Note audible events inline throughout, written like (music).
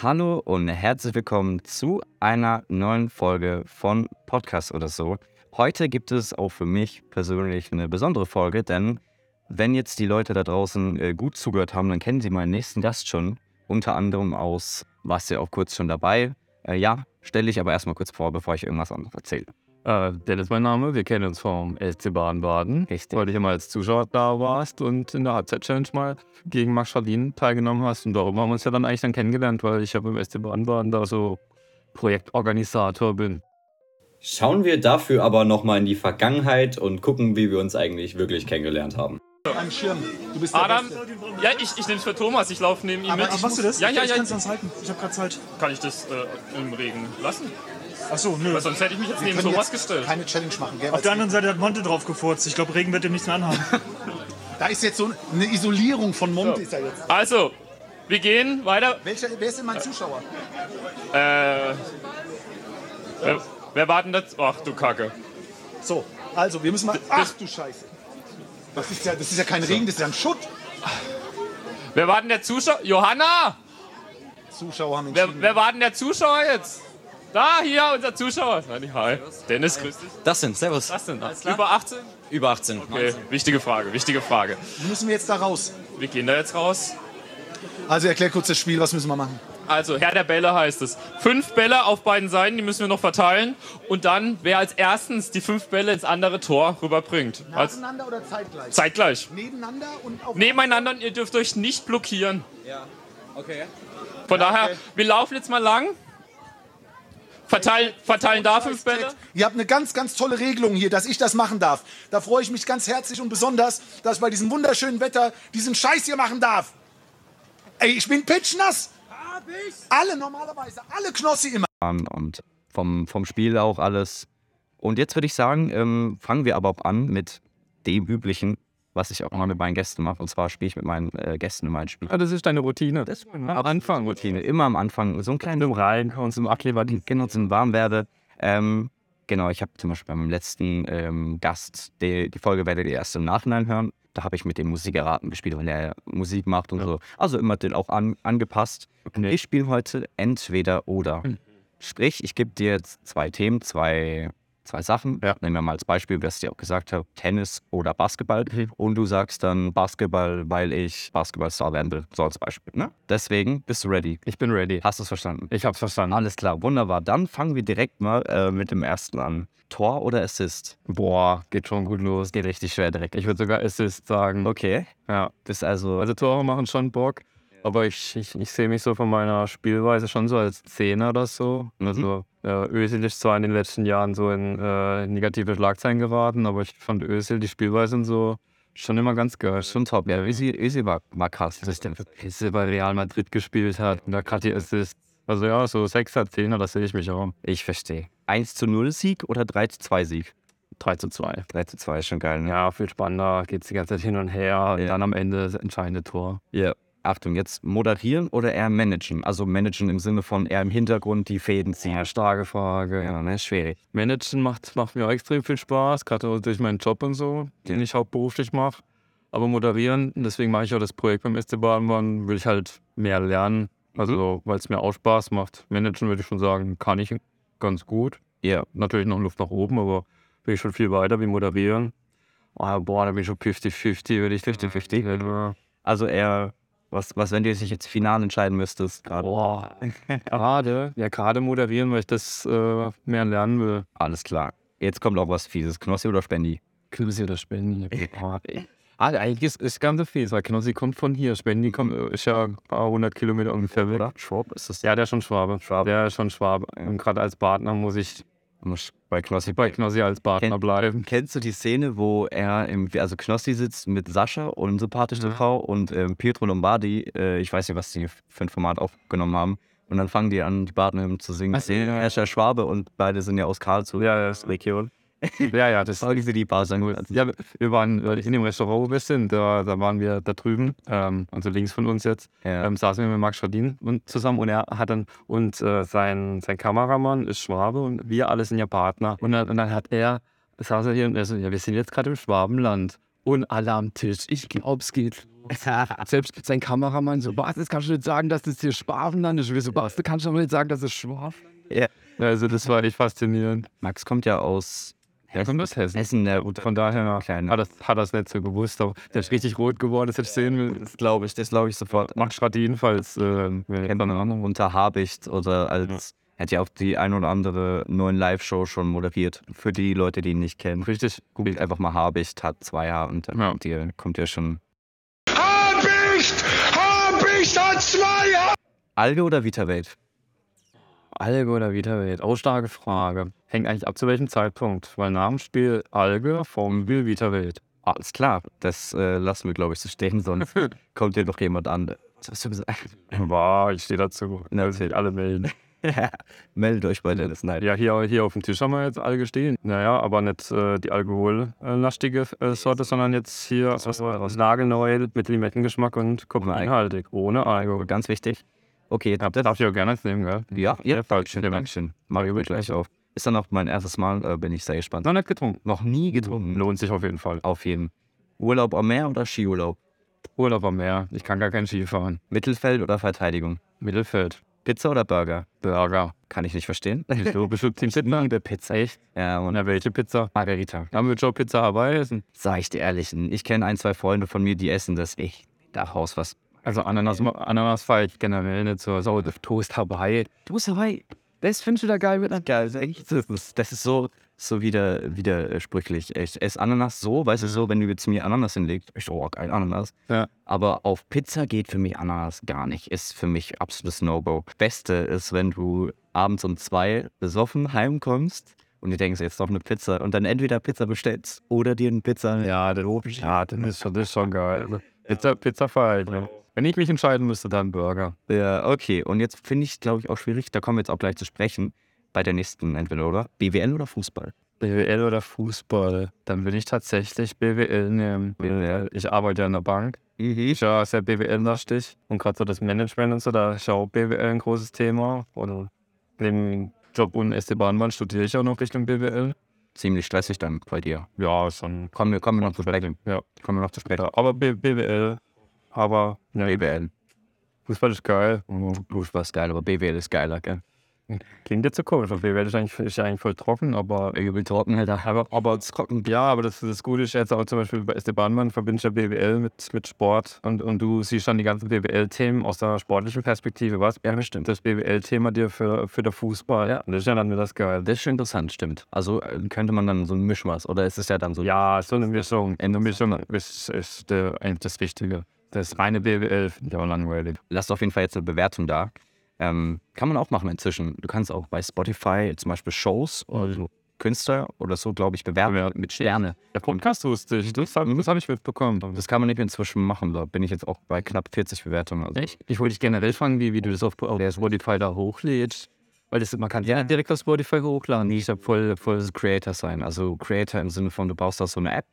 Hallo und herzlich willkommen zu einer neuen Folge von Podcast oder so. Heute gibt es auch für mich persönlich eine besondere Folge, denn wenn jetzt die Leute da draußen äh, gut zugehört haben, dann kennen sie meinen nächsten Gast schon. Unter anderem aus, du ja auch kurz schon dabei. Äh, ja, stelle ich aber erstmal kurz vor, bevor ich irgendwas anderes erzähle. Äh, Dennis, mein Name. Wir kennen uns vom SC Baden-Baden. Richtig. Weil du hier mal als Zuschauer da warst und in der Halbzeit-Challenge mal gegen Max Schadin teilgenommen hast. Und darüber haben wir uns ja dann eigentlich dann kennengelernt, weil ich ja beim SC Baden-Baden da so Projektorganisator bin. Schauen wir dafür aber nochmal in die Vergangenheit und gucken, wie wir uns eigentlich wirklich kennengelernt haben. Am Schirm. Du bist der Adam, Beste. ja, ich, ich nehme es für Thomas, ich laufe neben ihm Aber mit. ich machst du das? Ja, ja, ich ja. kann es halten. Ich habe gerade Zeit. Kann ich das äh, im Regen lassen? Achso, nö. Weil sonst hätte ich mich jetzt Wir neben jetzt gestellt. keine Challenge machen, gell? Auf der anderen Seite hat Monte drauf gefurzt. Ich glaube, Regen wird dem nichts mehr anhaben. (laughs) Da ist jetzt so eine Isolierung von Monte ist ja jetzt. Also, wir gehen weiter. Welcher, wer ist denn mein Zuschauer? Äh, wer, wer war denn das? Ach du Kacke. So, also wir müssen mal. Ach du Scheiße. Das ist ja, das ist ja kein Regen, das ist ja ein Schutt. Wer war denn der Zuschauer? Johanna! Zuschauer haben Wer, entschieden. wer war denn der Zuschauer jetzt? Da, hier, unser Zuschauer. Nein, hi. Dennis, grüß dich. Das sind, servus. Was denn? Über 18? Über 18. Okay, wichtige Frage, wichtige Frage. Wie müssen wir jetzt da raus? Wir gehen da jetzt raus. Also erklär kurz das Spiel, was müssen wir machen? Also, Herr der Bälle heißt es. Fünf Bälle auf beiden Seiten, die müssen wir noch verteilen. Und dann, wer als erstens die fünf Bälle ins andere Tor rüberbringt. Als Nacheinander oder zeitgleich? zeitgleich. Nebeneinander und auf. Nebeneinander und ihr dürft euch nicht blockieren. Okay. Von daher, wir laufen jetzt mal lang. Verteilen, verteilen da fünf Bälle. Ihr habt eine ganz, ganz tolle Regelung hier, dass ich das machen darf. Da freue ich mich ganz herzlich und besonders, dass ich bei diesem wunderschönen Wetter diesen Scheiß hier machen darf. Ey, ich bin pitchnass. Alle normalerweise, alle Knossi immer. Und vom, vom Spiel auch alles. Und jetzt würde ich sagen, ähm, fangen wir aber an mit dem Üblichen, was ich auch immer mit meinen Gästen mache. Und zwar spiele ich mit meinen äh, Gästen immer ein Spiel. Ah, das ist deine Routine. Das ist Am Anfang. Routine. Immer am Anfang so ein kleines Zum Reinkommen, zum Akklimativ. genau zum warm werde. Ähm, genau, ich habe zum Beispiel beim letzten ähm, Gast, die, die Folge werdet ihr erst im Nachhinein hören. Da habe ich mit dem Musik erraten gespielt, weil er Musik macht und so. Also immer den auch an, angepasst. Okay. Ich spiele heute entweder oder. Mhm. Sprich, ich gebe dir jetzt zwei Themen, zwei, zwei Sachen. Ja. Nehmen wir mal als Beispiel, was ich dir auch gesagt habe, Tennis oder Basketball. Mhm. Und du sagst dann Basketball, weil ich Basketballstar werden will. So als Beispiel. Ne? Deswegen bist du ready. Ich bin ready. Hast du es verstanden? Ich hab's verstanden. Alles klar, wunderbar. Dann fangen wir direkt mal äh, mit dem ersten an. Tor oder Assist? Boah, geht schon gut los. Geht richtig schwer direkt. Ich würde sogar Assist sagen. Okay. Ja. Bist also. Also Tore machen schon Bock. Aber ich, ich, ich sehe mich so von meiner Spielweise schon so als Zehner oder so. Also äh, Özil ist zwar in den letzten Jahren so in äh, negative Schlagzeilen geraten, aber ich fand Özil die Spielweise und so schon immer ganz geil. schon top. Ja, Ösi, Ösi war, war krass. Denn für Pisse bei Real Madrid gespielt hat und da gerade die Assists. Also ja, so 6er, 10er, das sehe ich mich auch. Ich verstehe. 1 zu 0 Sieg oder 3 zu 2 Sieg? 3 zu 2. 3 zu 2 ist schon geil, ne? Ja, viel spannender, geht es die ganze Zeit hin und her und Ja. dann am Ende das entscheidende Tor. Ja. Achtung, jetzt moderieren oder eher managen? Also managen im Sinne von eher im Hintergrund die Fäden ziehen. Ja, starke Frage. Ja, ne, schwierig. Managen macht, macht mir auch extrem viel Spaß, gerade durch meinen Job und so, den ich hauptberuflich mache. Aber moderieren, deswegen mache ich auch das Projekt beim SC Baden, will ich halt mehr lernen. Also, weil es mir auch Spaß macht. Managen würde ich schon sagen, kann ich ganz gut. Ja. Natürlich noch Luft nach oben, aber bin ich schon viel weiter wie moderieren. Ah, boah, da bin ich schon 50-50, würde ich 50-50. Ja. Also eher, was, was wenn du dich jetzt final entscheiden müsstest gerade? Boah, gerade, ja, gerade moderieren, weil ich das äh, mehr lernen will. Alles klar. Jetzt kommt auch was Fieses. Knossi oder Spendi? Knossi oder Spendi? (laughs) Boah. Ah, eigentlich ist, ist ganz so viel, weil Knossi kommt von hier. Spendi kommt, äh, ist ja ein paar hundert Kilometer ungefähr weg. Oder? Schwab ist das? Ja, der ist schon Schwabe. Schwabe. Der ist schon Schwabe. Und gerade als Partner muss ich Muss bei Knossi bei Knossi als Partner Kennt- bleiben. Kennst du die Szene, wo er im, also Knossi sitzt mit Sascha und sympathische Frau und ähm, Pietro Lombardi, äh, ich weiß nicht, was die für ein Format aufgenommen haben. Und dann fangen die an, die Badenhymnen zu singen. Ach so, ja. Er ist ja Schwabe und beide sind ja aus Karlsruhe. Ja, ja, ist Region. (laughs) Ja, ja, das Sie die Bar. (laughs) Ja, wir waren in dem Restaurant, wo wir sind, da, da waren wir da drüben, ähm, also links von uns jetzt, Ja. ähm, saßen wir mit Max Schadin und zusammen und er hat dann, und äh, sein, sein Kameramann ist Schwabe und wir alle sind ja Partner. Und dann, und dann hat er, saß er hier und er so, ja, wir sind jetzt gerade im Schwabenland. Und alle am Tisch. Ich glaube, es geht. (laughs) Selbst sein Kameramann so, was, das kannst du nicht sagen, dass das hier Schwabenland ist. Wir so, was, du kannst doch nicht sagen, dass es Schwaben Ja. Also das war echt faszinierend. Max kommt ja aus Er kommt aus Hessen. Hessen, der Von daher Kleine. hat er hat das nicht so gewusst, aber der ist richtig rot geworden, das hätte ich sehen will. Das glaube ich, das glaube ich sofort. Max gerade jedenfalls, äh, kennt man auch unter Habicht oder als er hat ja auch die ein oder andere neuen Live-Show schon moderiert. Für die Leute, die ihn nicht kennen. Richtig. Googelt einfach mal Habicht, hat zwei H und dann Ja. kommt, ihr, kommt ihr schon. Habicht! Habicht hat zwei! Alge oder Vitawelt? Alge oder Vitawelt? Auch starke Frage. Hängt eigentlich ab zu welchem Zeitpunkt. Weil nach dem Spiel Alge vom Spiel Vitawelt. Alles klar, das äh, lassen wir, glaube ich, so stehen, sonst (laughs) kommt hier noch jemand an. Was hast du gesagt? Wow, ich stehe dazu. Na, wird alle melden. (laughs) Meldet euch bei Dennis Nein. Ja, hier, hier auf dem Tisch haben wir jetzt Alge stehen. Naja, aber nicht äh, die alkohollastige äh, Sorte, sondern jetzt hier was, nagelneu mit Limettengeschmack und koffeinhaltig. Ohne Alkohol. Ganz wichtig. Okay, Ja, das darf ich auch gerne nehmen, gell? ja, ja, falsch. schön, Dankeschön. Mario wird gleich auf. Ist dann auch mein erstes Mal, äh, bin ich sehr gespannt. Noch nicht getrunken. Noch nie getrunken. Lohnt sich auf jeden Fall. Auf jeden. Urlaub am Meer oder Skiurlaub? Urlaub am Meer. Ich kann gar kein Ski fahren. Mittelfeld oder Verteidigung? Mittelfeld. Pizza oder Burger? Burger. Kann ich nicht verstehen. Du bist Team Sydney. Liebe Pizza. Echt? Ja, und Na, welche Pizza? Margarita. Haben wir schon Pizza Hawaii essen? Sag ich dir ehrlich, ich kenne ein, zwei Freunde von mir, die essen das echt nach Haus was. Also Ananas, Ananas fahre ich generell nicht so. So, Toast Hawaii. Du bist dabei. Das findest du da geil mit geil. Das ist, das ist so, so wieder, widersprüchlich. Ich esse Ananas so, weißt du, so, wenn du jetzt mir Ananas hinlegst, ich oh, geil, Ananas. Ja. Aber auf Pizza geht für mich Ananas gar nicht. Ist für mich absolutes No-Go. Beste ist, wenn du abends um zwei besoffen heimkommst und du denkst, jetzt noch eine Pizza und dann entweder Pizza bestellst oder dir eine Pizza. Ja, das, ja, das, ist, schon, das ist schon geil. Pizza, Pizza. Ne? Wenn ich mich entscheiden müsste, dann Burger. Ja, okay. Und jetzt finde ich, glaube ich, auch schwierig, da kommen wir jetzt auch gleich zu sprechen, bei der nächsten entweder, oder? BWL oder Fußball? BWL oder Fußball? Dann würde ich tatsächlich BWL nehmen. BWL. Ich arbeite ja in der Bank. Ich ja sehr BWL-lastig. Und gerade so das Management und so, da ist ja auch BWL ein großes Thema. Und neben Job und SC Bahnbahn studiere ich auch noch Richtung BWL. Ziemlich stressig dann bei dir. Ja, schon. Kommen wir, kommen wir noch zu sprechen. Ja. Kommen wir noch zu sprechen. Aber B BWL. Aber ja, BWL. Fußball ist geil. Fußball ist geil, aber BWL ist geiler, gell? Klingt jetzt so komisch, weil BWL ist eigentlich, ist ja eigentlich voll trocken, aber Übel trocken, Alter. Aber, aber trocken. Ja, aber das, das Gute ist jetzt auch zum Beispiel bei verbinde ich ja BWL mit, mit Sport und, und du siehst dann die ganzen BWL-Themen aus der sportlichen Perspektive. Was? Ja, bestimmt. Das BWL-Thema dir für, für den Fußball. Ja. Das ist ja dann wieder das geil. Das ist schon interessant, stimmt. Also äh, könnte man dann so ein Mischmaß, oder ist es ja dann so? Ja, so eine Mischung. Eine Mischung ist, ist äh, eigentlich das Wichtige. Das reine BWL finde ich auch langweilig. Lasst auf jeden Fall jetzt eine Bewertung da. Ähm, kann man auch machen inzwischen. Du kannst auch bei Spotify zum Beispiel Shows oder so Künstler oder so, glaube ich, bewerben Bewerten. mit Sterne. Der Podcast wusste ich. Das habe das hab ich mitbekommen. Das kann man nicht inzwischen machen. Da bin ich jetzt auch bei knapp 40 Bewertungen. Also. Echt? Ich wollte dich generell fragen, wie, wie du das auf, auf der Spotify da hochlädst. Weil das, man kann ja direkt auf Spotify hochladen. Ich habe voll, voll Creator sein. Also Creator im Sinne von, du baust da so eine App.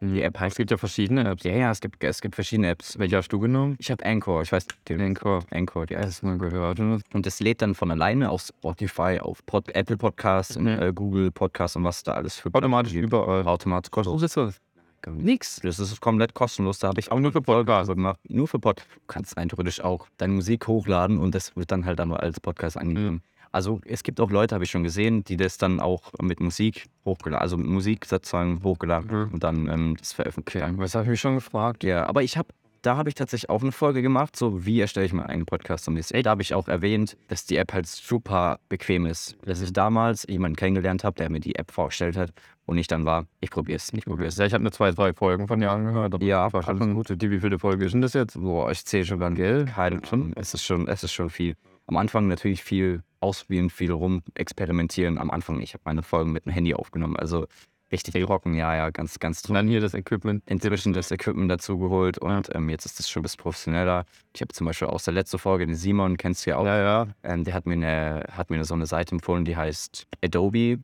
Die App Es heißt. gibt ja verschiedene Apps. Ja, ja, es gibt, es gibt verschiedene Apps. Welche hast du genommen? Ich habe Anchor, ich weiß den Anchor. Anchor, die. Das mal gehört. Und das lädt dann von alleine auf Spotify, auf Pod, Apple Podcasts, und, Ja. äh, Google Podcasts und was da alles für Automatisch überall. automatisch kostenlos. das? Nix. Das ist komplett kostenlos. Da habe ich Aber nur für Podcasts. gemacht. Nur für Pod. Du kannst rein theoretisch auch deine Musik hochladen und das wird dann halt dann als Podcast angegeben. Also es gibt auch Leute, habe ich schon gesehen, die das dann auch mit Musik hochgeladen, also mit Musik sozusagen hochgeladen Mhm. und dann ähm, das veröffentlicht. Was habe ich mich schon gefragt? Ja, aber ich habe, da habe ich tatsächlich auch eine Folge gemacht, so wie erstelle ich meinen eigenen Podcast am nächsten. Da habe ich auch erwähnt, dass die App halt super bequem ist. Dass ich damals jemanden kennengelernt habe, der mir die App vorgestellt hat und ich dann war, ich probiere es, ich probiere es. Ja, ich habe eine zwei, drei Folgen von dir angehört. Ja, war schon gut. Wie viele Folgen ist denn das jetzt? Boah, ich zähle schon gar nicht. Keine schon. Es ist schon, es ist schon viel. Am Anfang natürlich viel ausprobieren, viel rum experimentieren. Am Anfang, ich habe meine Folgen mit dem Handy aufgenommen. Also richtig trocken, ja, ja, ganz, ganz Und trocken. dann hier das Equipment. Inzwischen das Equipment dazu geholt und ähm, jetzt ist es schon ein bisschen professioneller. Ich habe zum Beispiel aus der letzten Folge, den Simon, kennst du ja auch, Ja, ja. ähm, der hat mir, eine, hat mir so eine Seite empfohlen, die heißt Adobe.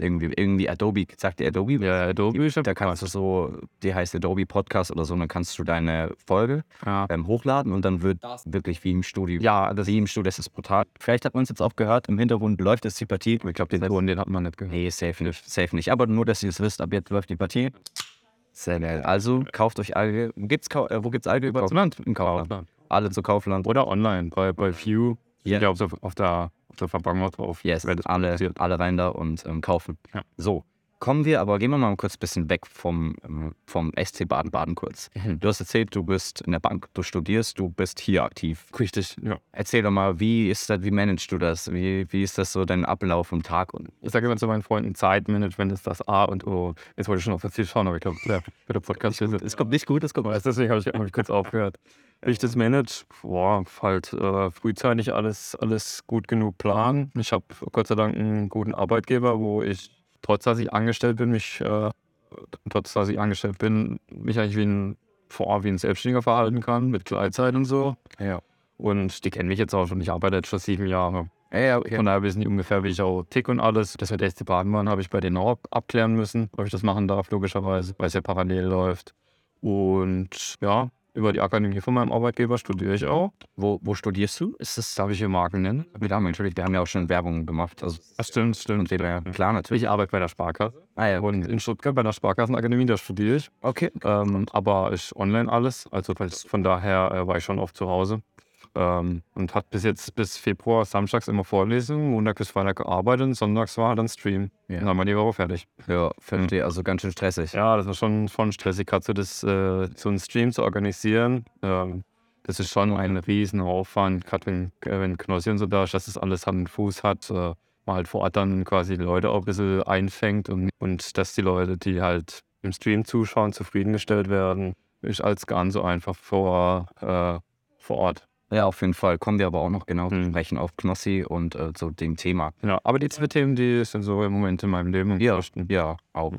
Irgendwie, irgendwie Adobe, sagt der Adobe? Ja, Adobe. Da kannst du so, die heißt Adobe Podcast oder so, und dann kannst du deine Folge Ja. ähm, hochladen und dann wird wirklich wie im Studio. Ja, das, Wie im Studio, das ist brutal. Vielleicht hat man es jetzt auch gehört, im Hintergrund läuft jetzt die Partie. ich glaube, den Ton, den hat man nicht gehört. Nee, safe nicht, safe nicht. Aber nur, dass ihr es wisst, ab jetzt läuft die Partie. Sehr geil. Also kauft euch Alge. Wo gibt's, äh, wo gibt's Alge überall? Land? Im Kaufland. Kaufland. Alle zu Kaufland. Oder online, bei, bei View. Ja. Ja, auf der, auf der, der Verpackung auch drauf. Yes, alle, alle rein da und ähm, kaufen. Ja. So, kommen wir aber, gehen wir mal kurz ein bisschen weg vom, ähm, vom SC Baden-Baden kurz. Mhm. Du hast erzählt, du bist in der Bank, du studierst, du bist hier aktiv. Richtig, ja. Erzähl doch mal, wie ist das, wie managst du das? Wie, wie ist das so dein Ablauf im Tag? Und Ich sage immer zu meinen Freunden, Zeitmanagement ist das A und O. Jetzt wollte ich schon auf das Ziel schauen, aber ich glaube, der, der Podcast es kommt nicht gut, es kommt deswegen habe ich, hab ich kurz aufgehört. Wie ich das manage, boah, halt äh, frühzeitig alles, alles gut genug planen. Ich habe Gott sei Dank einen guten Arbeitgeber, wo ich, trotz dass ich angestellt bin, mich, äh, trotz dass ich angestellt bin, mich eigentlich wie ein, vor, wie ein Selbstständiger verhalten kann, mit Gleitzeit und so. Ja. Und die kennen mich jetzt auch schon. Ich arbeite jetzt schon sieben Jahre. Ja, okay. Von daher wissen die ungefähr, wie ich auch tick und alles. Das mit SC Baden habe ich bei denen auch ab- abklären müssen, ob ich das machen darf, logischerweise, weil es ja parallel läuft. Und ja, über die Akademie von meinem Arbeitgeber studiere ich auch. Wo, wo studierst du? Ist das, Darf ich hier Marken nennen? wir haben natürlich, wir haben ja auch schon Werbung gemacht. Also, Das stimmt, stimmt. ja, klar, natürlich. Ich arbeite bei der Sparkasse. Ah, ja, Und in Stuttgart bei der Sparkassenakademie, da studiere ich. okay. Ähm, aber ich online alles. Also von daher äh, war ich schon oft zu Hause. Ähm, und hat bis jetzt bis Februar samstags immer Vorlesungen, Montag bis Freitag gearbeitet und sonntags war dann Stream. Ja. Und dann war die Woche fertig. Ja, verstehe, also ganz schön stressig. Ja, das war schon, schon stressig, gerade so, das, äh, so einen Stream zu organisieren. Ähm, das ist schon ein riesen Aufwand, gerade wenn, wenn Knossi und so da ist, dass das alles Hand und Fuß hat. Äh, man halt vor Ort dann quasi die Leute auch ein bisschen einfängt und, und dass die Leute, die halt im Stream zuschauen, zufriedengestellt werden, ist als gar nicht so einfach vor, äh, vor Ort. Ja, auf jeden Fall. Kommen wir aber auch noch genau zu Mhm. sprechen auf Knossi und äh, zu dem Thema. Ja, aber die zwei Themen, die sind so im Moment in meinem Leben. Ja, ja, auch.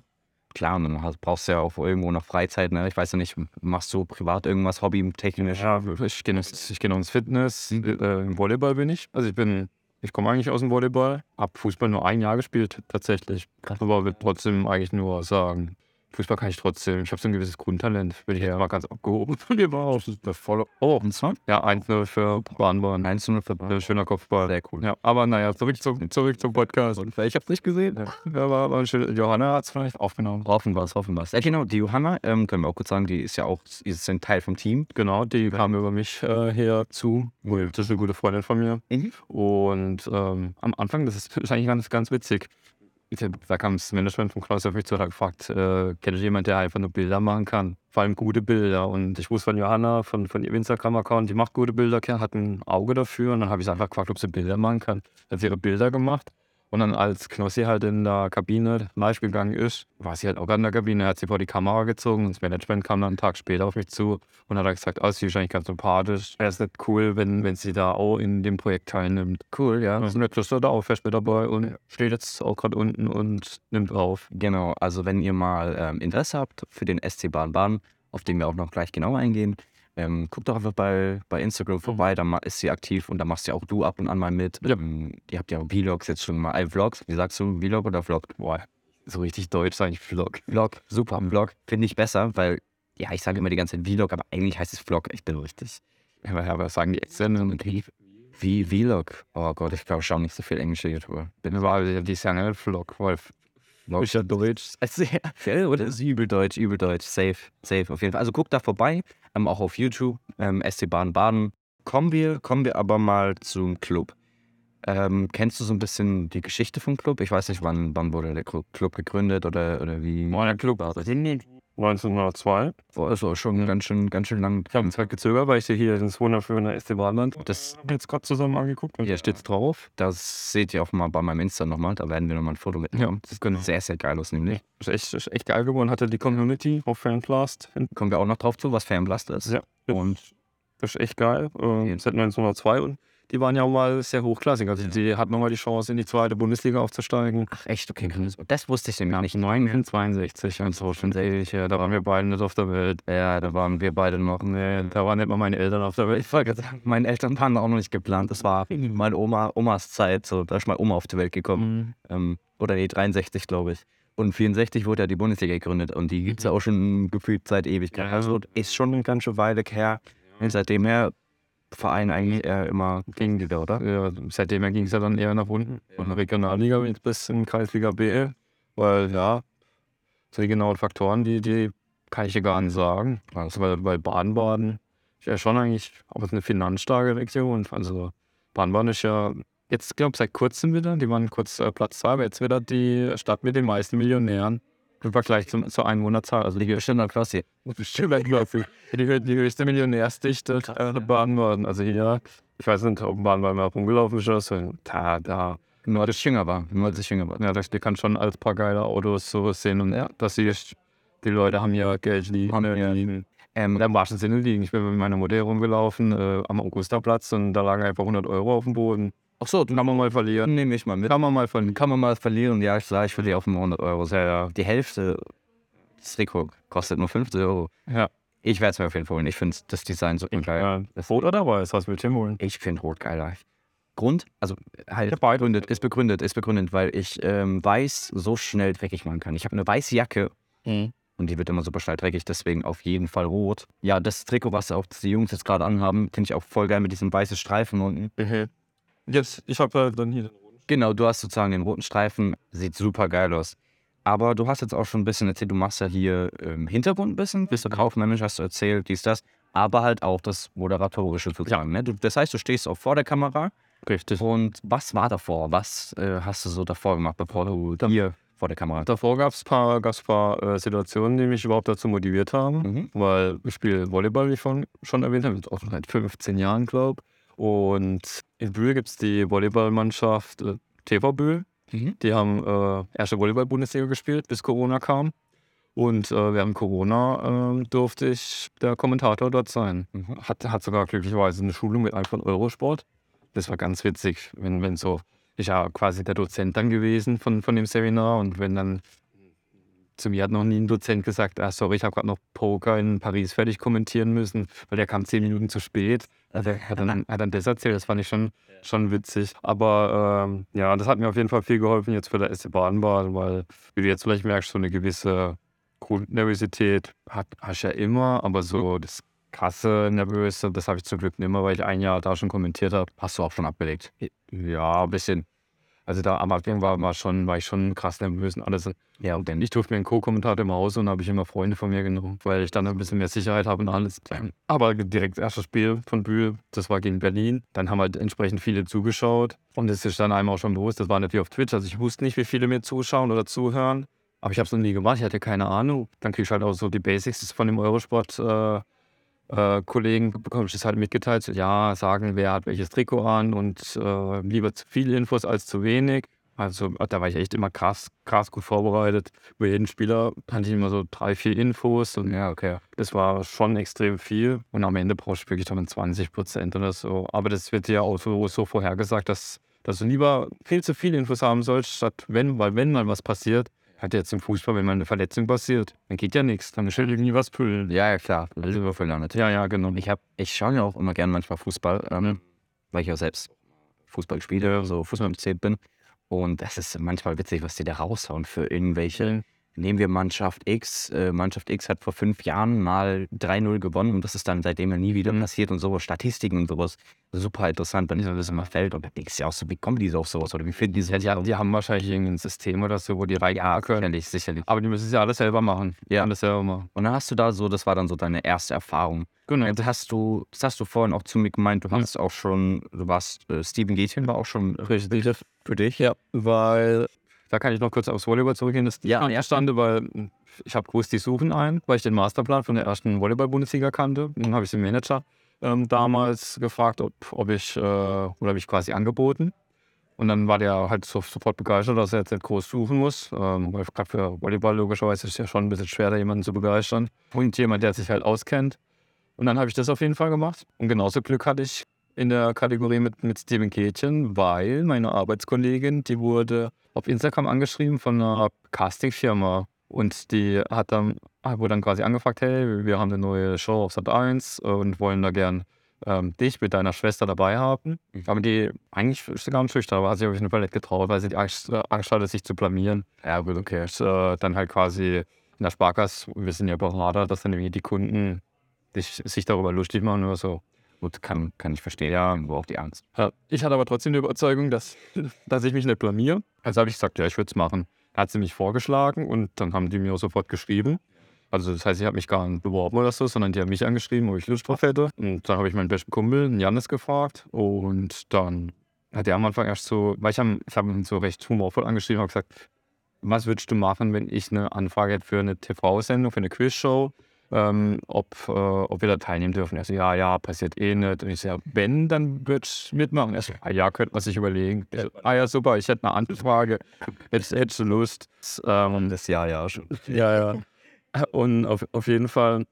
Klar, und dann hast, brauchst du ja auch irgendwo noch Freizeit. Ne? Ich weiß ja nicht, machst du privat irgendwas hobbytechnisch? Ja, ich gehe ich noch ins Fitness. Mhm. Äh, Im Volleyball bin ich. Also ich bin, ich komme eigentlich aus dem Volleyball. Hab Fußball nur ein Jahr gespielt, tatsächlich. Aber will trotzdem eigentlich nur sagen, Fußball kann ich trotzdem. Ich habe so ein gewisses Grundtalent. Bin ich ja mal ganz abgehoben. von mir war auch voll. Oh, Und zwar ja, 1-0 für Bahnbahn. 1 zu 0 für Ein schöner Kopfball. Sehr cool. Ja, aber naja, zurück zum, zurück zum Podcast. Ich hab's nicht gesehen. Ja, war ein schön. Johanna hat es vielleicht aufgenommen. Hoffen wir's, hoffen wir's. Ja, genau, die Johanna, ähm, können wir auch kurz sagen, die ist ja auch, ist ein Teil vom Team. Genau, die kam über mich äh, herzu. Das ist eine gute Freundin von mir. Mhm. Und ähm, am Anfang, das ist, ist eigentlich ganz, ganz witzig. Da kam das Management von Klaus auf mich zu und hat gefragt, äh, kennt ihr jemanden, der einfach nur Bilder machen kann? Vor allem gute Bilder. Und ich wusste von Johanna, von, von ihrem Instagram-Account, die macht gute Bilder, hat ein Auge dafür. Und dann habe ich sie einfach gefragt, ob sie Bilder machen kann. Hat sie ihre Bilder gemacht. Und dann als Knossi halt in der Kabine live gegangen ist, war sie halt auch in der Kabine, hat sie vor die Kamera gezogen und das Management kam dann einen Tag später auf mich zu und hat gesagt, oh, sie ist eigentlich ganz sympathisch. Wäre es nicht cool, wenn, wenn sie da auch in dem Projekt teilnimmt. Cool, ja. Jetzt ist er da auch fest mit dabei und steht jetzt auch gerade unten und nimmt auf. Genau, also wenn ihr mal ähm, Interesse habt für den SC Bahn-Bahn, auf den wir auch noch gleich genauer eingehen, ähm, guckt doch einfach bei, bei Instagram vorbei, da ma- ist sie aktiv und da machst ja auch du ab und an mal mit. Ja. Ähm, ihr habt ja Vlogs jetzt schon mal, äh, Vlogs, wie sagst du, Vlog oder Vlog? Boah, so richtig deutsch ist eigentlich Vlog. Vlog, super, Vlog, finde ich besser, weil, ja, ich sage immer die ganze Zeit Vlog, aber eigentlich heißt es Vlog, ich bin richtig. Aber, sagen die Externe Wie Vlog? Oh Gott, ich glaube, ich schaue nicht so viel englische YouTuber. bin aber die sagen ja Vlog, weil Vlog. ist ja deutsch. Ja, oder? Das ist übel deutsch, übel deutsch. Safe, safe auf jeden Fall. Also guckt da vorbei, ähm, auch auf YouTube, ähm, SC Baden Baden. Kommen wir, kommen wir aber mal zum Club. Ähm, kennst du so ein bisschen die Geschichte vom Club? Ich weiß nicht, wann, wann wurde der Clu- Club gegründet oder, oder wie. Boah, der Club war 1902. Boah, ist auch schon ganz schön, ganz schön lang. Ich habe Zeit gezögert, weil ich dir hier ins wunderschöne Estebanland Das, jetzt gerade zusammen angeguckt hier steht's drauf. Das seht ihr auch mal bei meinem Insta nochmal. Da werden wir nochmal ein Foto mitnehmen. das ist genau. Sehr, sehr geil aus, nämlich. Das ist echt, das ist echt geil geworden. Hatte die Community auf Fanblast. Kommen wir auch noch drauf zu, was Fanblast ist. Ja. Und Das ist echt geil. Äh, seit 1902 und die waren ja auch mal sehr hochklassig. Also die hatten nochmal die Chance, in die zweite Bundesliga aufzusteigen. ach, echt, okay. Das wusste ich nämlich Ja, nicht. 1962 und so schon ewig her. Da waren wir beide nicht auf der Welt. Ja, da waren wir beide noch. Nee, da waren nicht mal meine Eltern auf der Welt. Meine Eltern waren auch noch nicht geplant. Das war meine Oma, Omas Zeit. So, da ist meine Oma auf die Welt gekommen. Ähm, oder nee, 63, glaube ich. Und 64 wurde ja die Bundesliga gegründet. Und die gibt es ja auch schon gefühlt seit Ewigkeit. Ja. Also ist schon eine ganze Weile her. Und seitdem her Verein eigentlich eher immer ging die da, oder? Ja, seitdem ging es ja dann eher nach unten. Von der Regionalliga bis in Kreisliga B. Weil ja, so die genauen Faktoren, die, die kann ich dir gar nicht sagen. Also, weil, weil Baden-Baden ist ja schon eigentlich auch eine finanzstarke Region. Also Baden-Baden ist ja jetzt, glaube ich, seit kurzem wieder, die waren kurz äh, Platz zwei, aber jetzt wieder die Stadt mit den meisten Millionären im Vergleich zum, zur Einwohnerzahl. Also die höchste Klasse. Bestimmt Klasse. Die, hö- die höchste Millionärsdichte äh, Baden-Baden. Also hier, ich weiß nicht, ob Baden-Baden mal rumgelaufen ist oder so. Da, da. Nur ich jünger war. Nur als ich jünger war. Ja, da die kann schon als paar geile Autos so sehen und ja, das siehst die Leute haben ja Geld liegen. Haben ja- liegen. Ähm, Im wahrsten Sinne liegen. Ich bin mit meiner Mutter rumgelaufen äh, am Augustaplatz und da lagen einfach 100 Euro auf dem Boden. Ach so, du Kann man mal verlieren. nehme ich mal mit. Kann man mal verlieren. Kann man mal verlieren. Ja, ich sage, ich verliere auf dem 100 Euro. Ja, ja. Die Hälfte des Trikot kostet nur 50 Euro. Ja. Ich werde es mir auf jeden Fall holen. Ich finde das Design so geil. Ja, das Rot oder weiß, was willst du holen? Ich finde Rot geiler. Grund, also halt Ja, begründet, ist begründet, ist begründet, weil ich ähm, weiß so schnell dreckig machen kann. Ich habe eine weiße Jacke Mhm. und die wird immer super schnell dreckig, deswegen auf jeden Fall rot. Ja, das Trikot, was auch die Jungs jetzt gerade anhaben, finde ich auch voll geil mit diesem weißen Streifen unten. Jetzt, ich habe äh, dann hier den roten. Genau, du hast sozusagen den roten Streifen, sieht super geil aus. Aber du hast jetzt auch schon ein bisschen erzählt, du machst ja hier im Hintergrund ein bisschen, bist du kaufmännisch, hast du erzählt, dies, das, aber halt auch das Moderatorische sozusagen. Ne? Du, das heißt, du stehst auch vor der Kamera Richtig. und was war davor? Was äh, hast du so davor gemacht, bevor du hier vor der Kamera Davor gab es ein paar, gab's paar äh, Situationen, die mich überhaupt dazu motiviert haben. Mhm. Weil ich spiele Volleyball, wie ich von, schon erwähnt habe, auch schon seit 15 Jahren, glaube Und in Bühl gibt es die Volleyballmannschaft äh, TV Bühl. Mhm. Die haben äh, erste Volleyball-Bundesliga gespielt, bis Corona kam. Und äh, während Corona äh, durfte ich der Kommentator dort sein. Mhm. Hat, hat sogar glücklicherweise eine Schulung mit einem von Eurosport. Das war ganz witzig, wenn, wenn so, ich ja quasi der Dozent dann gewesen von, von dem Seminar und wenn dann zu mir hat noch nie ein Dozent gesagt, ah, sorry, ich habe gerade noch Poker in Paris fertig kommentieren müssen, weil der kam zehn Minuten zu spät. Also er hat dann, hat dann das erzählt, das fand ich schon, schon witzig. Aber ähm, ja, das hat mir auf jeden Fall viel geholfen jetzt für der SC Baden-Baden, weil, wie du jetzt vielleicht merkst, so eine gewisse Grundnervosität hat, hast du ja immer, aber so das krasse Nervöse, das habe ich zum Glück nicht mehr, weil ich ein Jahr da schon kommentiert habe. Hast du auch schon abgelegt? Ja, ein bisschen. Also da am Anfang war, war, schon, war ich schon krass nervös und alles. Ja, und dann Ich durfte mir einen Co-Kommentator im Haus und habe ich immer Freunde von mir genommen, weil ich dann ein bisschen mehr Sicherheit habe und alles. Aber direkt das erste Spiel von Bühl, das war gegen Berlin. Dann haben halt entsprechend viele zugeschaut. Und es ist dann einem auch schon bewusst, das war wie auf Twitch. Also ich wusste nicht, wie viele mir zuschauen oder zuhören. Aber ich habe es noch nie gemacht, ich hatte keine Ahnung. Dann kriege ich halt auch so die Basics von dem Eurosport. Äh, äh, Kollegen bekomme ich das halt mitgeteilt. So, ja, sagen, wer hat welches Trikot an und äh, lieber zu viele Infos als zu wenig. Also da war ich echt immer krass, krass gut vorbereitet. Über jeden Spieler hatte ich immer so drei, vier Infos und ja, okay. das war schon extrem viel. Und am Ende brauchst du wirklich dann 20 Prozent oder so. Aber das wird dir auch so, so vorhergesagt, dass, dass du lieber viel zu viele Infos haben sollst, statt wenn, weil wenn mal was passiert, hat jetzt im Fußball, wenn mal eine Verletzung passiert, dann geht ja nichts, dann ist halt irgendwie was füllen. Ja, ja, klar. Liverpool auch nicht. Ja, ja, genau. Ich, hab, ich schaue ja auch immer gerne manchmal Fußball, ähm, weil ich ja selbst Fußball spiele, so Fußball interessiert bin. Und das ist manchmal witzig, was die da raushauen für irgendwelche. Nehmen wir Mannschaft X. Äh, Mannschaft X hat vor fünf Jahren mal 3-0 gewonnen und das ist dann seitdem ja nie wieder passiert und sowas. Statistiken und sowas. Super interessant, wenn das immer fällt. Und denkst ja auch so, wie kommen die so auf sowas? Oder wie finden die so? Ja, die, die haben wahrscheinlich irgendein System oder so, wo die rein Ja, können. sicherlich, sicherlich. Aber die müssen es ja alles selber machen. Ja. Alles selber machen. Und dann hast du da so, das war dann so deine erste Erfahrung. Genau. Jetzt hast du, das hast du vorhin auch zu mir gemeint, du hast auch schon, du warst, äh, Steven Gätchen war auch schon Richtig. für dich. Ja, weil da kann ich noch kurz aufs Volleyball zurückgehen. Das Ja. ja. erstande, weil ich habe gewusst, die suchen einen, weil ich den Masterplan von der ersten Volleyball-Bundesliga kannte. Dann habe ich den Manager ähm, damals gefragt, ob, ob ich, äh, oder habe ich quasi angeboten. Und dann war der halt so, sofort begeistert, dass er jetzt nicht groß suchen muss. Ähm, weil gerade für Volleyball logischerweise ist es ja schon ein bisschen schwer, da jemanden zu begeistern. Und jemand, der sich halt auskennt. Und dann habe ich das auf jeden Fall gemacht. Und genauso Glück hatte ich in der Kategorie mit, mit Steven Kätchen, weil meine Arbeitskollegin, die wurde auf Instagram angeschrieben von einer Castingfirma. Und die hat dann, wurde dann quasi angefragt, hey, wir haben eine neue Show auf Sat 1 und wollen da gern ähm, dich mit deiner Schwester dabei haben. Aber die, eigentlich ist sie ganz schüchtern, aber hat sich auf jeden Fall nicht getraut, weil sie die Angst, äh, Angst hatte, sich zu blamieren. Ja, gut, okay. Und, äh, dann halt quasi in der Sparkasse, wir sind ja Berater, dass dann irgendwie die Kunden sich, sich darüber lustig machen oder so. Gut, kann, kann ich verstehen. Ja, wo auch die Angst. Ich hatte aber trotzdem die Überzeugung, dass, dass ich mich nicht blamier. Also habe ich gesagt, ja, ich würde es machen. Hat sie mich vorgeschlagen und dann haben die mir sofort geschrieben. Also das heißt, ich habe mich gar nicht beworben oder so, sondern die haben mich angeschrieben, ob ich Lust drauf hätte. Und dann habe ich meinen besten Kumpel, Janis, gefragt. Und dann hat er am Anfang erst so, weil ich habe hab ihn so recht humorvoll angeschrieben und gesagt, was würdest du machen, wenn ich eine Anfrage hätte für eine TV-Sendung, für eine Quizshow, ähm, ob, äh, ob wir da teilnehmen dürfen? Er so, ja, ja, passiert eh nicht. Und ich so, ja, wenn, dann würde ich mitmachen. Er so, ah, ja, könnte man sich überlegen. Ich so, ah ja, super, ich hätte eine Anfrage. Hättest, hättest du Lust? Ähm, Das Jahr ja schon. ja, ja. Und auf, auf jeden Fall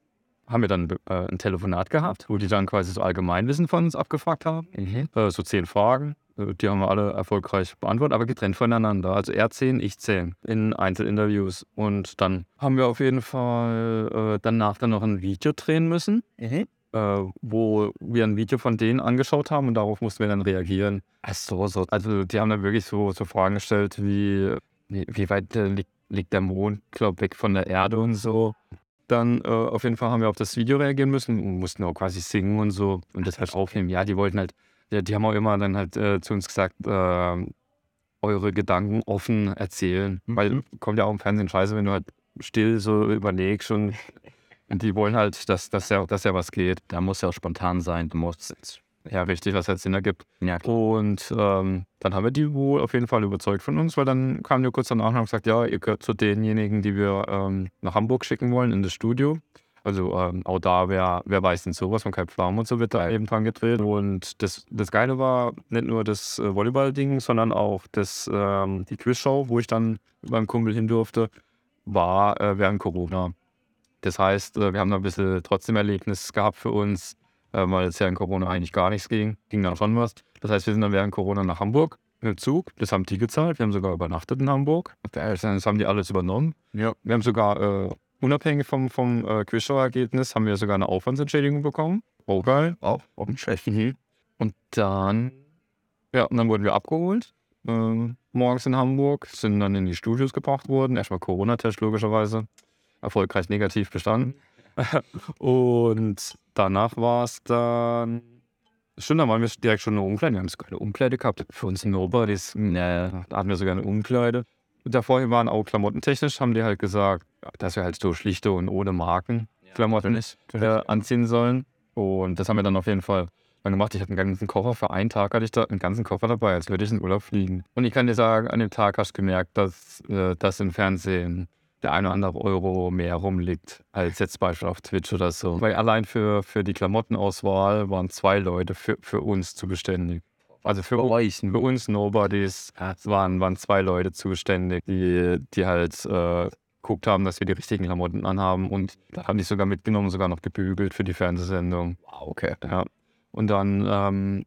haben wir dann äh, ein Telefonat gehabt, wo die dann quasi so Allgemeinwissen von uns abgefragt haben. Äh, so zehn Fragen. Äh, Die haben wir alle erfolgreich beantwortet, aber getrennt voneinander. Also er zehn, ich zehn in Einzelinterviews. Und dann haben wir auf jeden Fall äh, danach dann noch ein Video drehen müssen, äh, wo wir ein Video von denen angeschaut haben und darauf mussten wir dann reagieren. Ach so, so. Also die haben dann wirklich so, so Fragen gestellt wie, wie, wie weit äh, liegt, liegt der Mond, glaub weg von der Erde und so. Dann äh, auf jeden Fall haben wir auf das Video reagieren müssen und mussten auch quasi singen und so und das halt aufnehmen. Ja, die wollten halt, ja, die haben auch immer dann halt äh, zu uns gesagt, äh, eure Gedanken offen erzählen. Weil kommt ja auch im Fernsehen scheiße, wenn du halt still so überlegst und, und die wollen halt, dass, dass, ja, dass ja was geht. Da muss ja auch spontan sein. Du musst. Ja, richtig, was halt Sinn ergibt. Ja, klar. Und ähm, dann haben wir die wohl auf jeden Fall überzeugt von uns, weil dann kamen die kurz danach und haben gesagt, ja, ihr gehört zu denjenigen, die wir ähm, nach Hamburg schicken wollen, in das Studio. Also ähm, auch da, wer, wer weiß denn sowas von Kai Pflaum und so wird da eben dran gedreht. Und das, das Geile war nicht nur das äh, Volleyball-Ding, sondern auch das, ähm, die Quizshow, wo ich dann mit meinem Kumpel hin durfte, war äh, während Corona. Das heißt, äh, wir haben da ein bisschen trotzdem Erlebnis gehabt für uns, äh, weil es ja in Corona eigentlich gar nichts ging. Ging dann schon was. Das heißt, wir sind dann während Corona nach Hamburg mit dem Zug. Das haben die gezahlt. Wir haben sogar übernachtet in Hamburg. Das haben die alles übernommen. Ja. Wir haben sogar, äh, unabhängig vom, vom äh, Quizshow-Ergebnis, haben wir sogar eine Aufwandsentschädigung bekommen. Oh, geil. Auch, auch nicht schlecht. Und dann, ja, und dann wurden wir abgeholt. ähm, morgens in Hamburg, sind dann in die Studios gebracht worden. Erstmal Corona-Test logischerweise. Erfolgreich negativ bestanden. (laughs) und danach war es dann. Stimmt, dann waren wir direkt schon eine Umkleide. Wir haben sogar eine Umkleide gehabt. Für uns Nobodies. Ja, da hatten wir sogar eine Umkleide. Davor waren auch klamottentechnisch, haben die halt gesagt, dass wir halt so schlichte und ohne Marken Klamotten äh, anziehen sollen. Und das haben wir dann auf jeden Fall dann gemacht. Ich hatte einen ganzen Koffer. Für einen Tag hatte ich da einen ganzen Koffer dabei, als würde ich in Urlaub fliegen. Und ich kann dir sagen, an dem Tag hast du gemerkt, dass, äh, dass im Fernsehen der eine oder andere Euro mehr rumliegt als jetzt beispielsweise auf Twitch oder so. Weil allein für, für die Klamottenauswahl waren zwei Leute für, für uns zuständig. Also für, euch. für uns Nobodies waren, waren zwei Leute zuständig, die, die halt äh, geguckt haben, dass wir die richtigen Klamotten anhaben. Und da haben die sogar mitgenommen, sogar noch gebügelt für die Fernsehsendung. Wow, okay. Ja. Und dann ähm,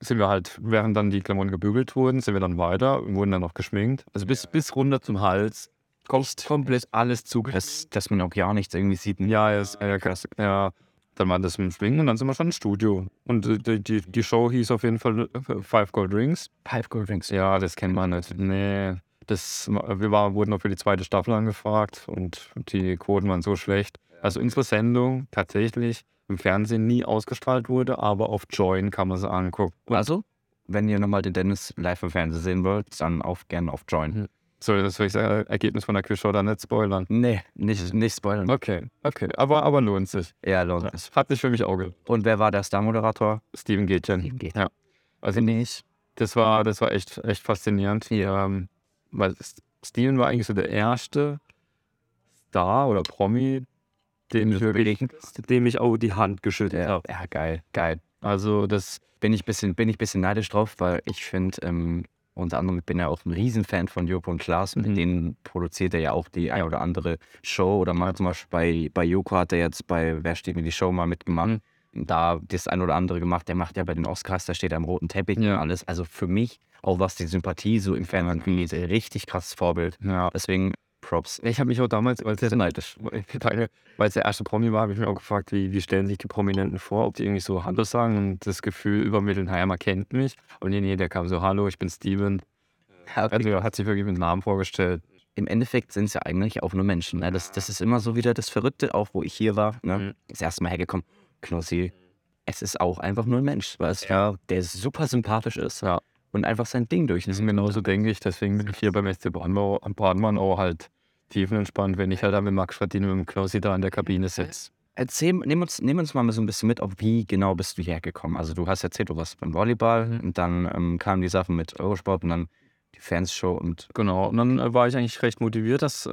sind wir halt, während dann die Klamotten gebügelt wurden, sind wir dann weiter und wurden dann noch geschminkt. Also bis, bis runter zum Hals. Kommst komplett alles zu. Dass, dass man auch gar nichts irgendwie sieht. Ja, ist, ja, krass. Ja, dann war das mit dem Schwingen und dann sind wir schon im Studio. Und äh, die, die, die Show hieß auf jeden Fall äh, Five Gold Rings. Five Gold Rings. Ja, das kennt man nicht. Nee. Das, wir war, wurden auch für die zweite Staffel angefragt und die Quoten waren so schlecht. Also unsere Sendung tatsächlich im Fernsehen nie ausgestrahlt wurde, aber auf Join kann man sie angucken. Also, wenn ihr nochmal den Dennis live im Fernsehen sehen wollt, dann auf, gerne auf Join. Soll das soll ich das Ergebnis von der Quizshow dann nicht spoilern? Nee, nicht, nicht spoilern. Okay, okay. Aber, aber lohnt sich. Ja, lohnt sich. Hat sich für mich gelohnt. Und wer war der Star-Moderator? Steven Gätchen. Steven Gätchen. Ja. Also Finde ich. das war, das war echt, echt faszinierend. Ähm, weil Steven war eigentlich so der erste Star oder Promi, dem ich wirklich, dem ich auch die Hand geschüttelt Ja, habe. ja, geil, geil. Also das, Bin ich bisschen, bin ich bisschen neidisch drauf, weil ich finde, ähm, unter anderem bin ja auch ein Riesenfan von Joko und Klaas. Mit Mhm. denen produziert er ja auch die ein oder andere Show. Oder mal zum Beispiel bei, bei Joko hat er jetzt bei Wer steht mir die Show mal mitgemacht. Da das ein oder andere gemacht. Der macht ja bei den Oscars, da steht er am roten Teppich Ja. und alles. Also für mich, auch was die Sympathie so im Fernsehen angeht, ein richtig krasses Vorbild. ja. Deswegen Props. Ich habe mich auch damals, weil es der, neidisch. weil es der erste Promi war, habe ich mich auch gefragt, wie, wie stellen sich die Prominenten vor, ob die irgendwie so Hallo sagen und das Gefühl übermitteln, naja, man kennt mich. Und nee, nee, der kam so, Hallo, ich bin Steven. Also er hat sich wirklich mit Namen vorgestellt. im Endeffekt sind es ja eigentlich auch nur Menschen. Ne? Das, das ist immer so wieder das Verrückte, auch wo ich hier war. Ne? Mhm. Das erste Mal hergekommen, Knossi. Es ist auch einfach nur ein Mensch, weißt ja. der super sympathisch ist Ja. und einfach sein Ding durchzieht. Genauso denke ich, deswegen bin ich hier beim SC Badenmann auch halt tiefenentspannt, wenn ich halt dann mit Max Fratini und mit dem Knossi da in der Kabine sitze. Erzähl, nimm uns, nimm uns mal so ein bisschen mit, auf wie genau bist du hierher gekommen? Also du hast erzählt, du warst beim Volleyball und dann ähm, kamen die Sachen mit Eurosport und dann die Fans-Show und Genau, und dann äh, war ich eigentlich recht motiviert, dass äh,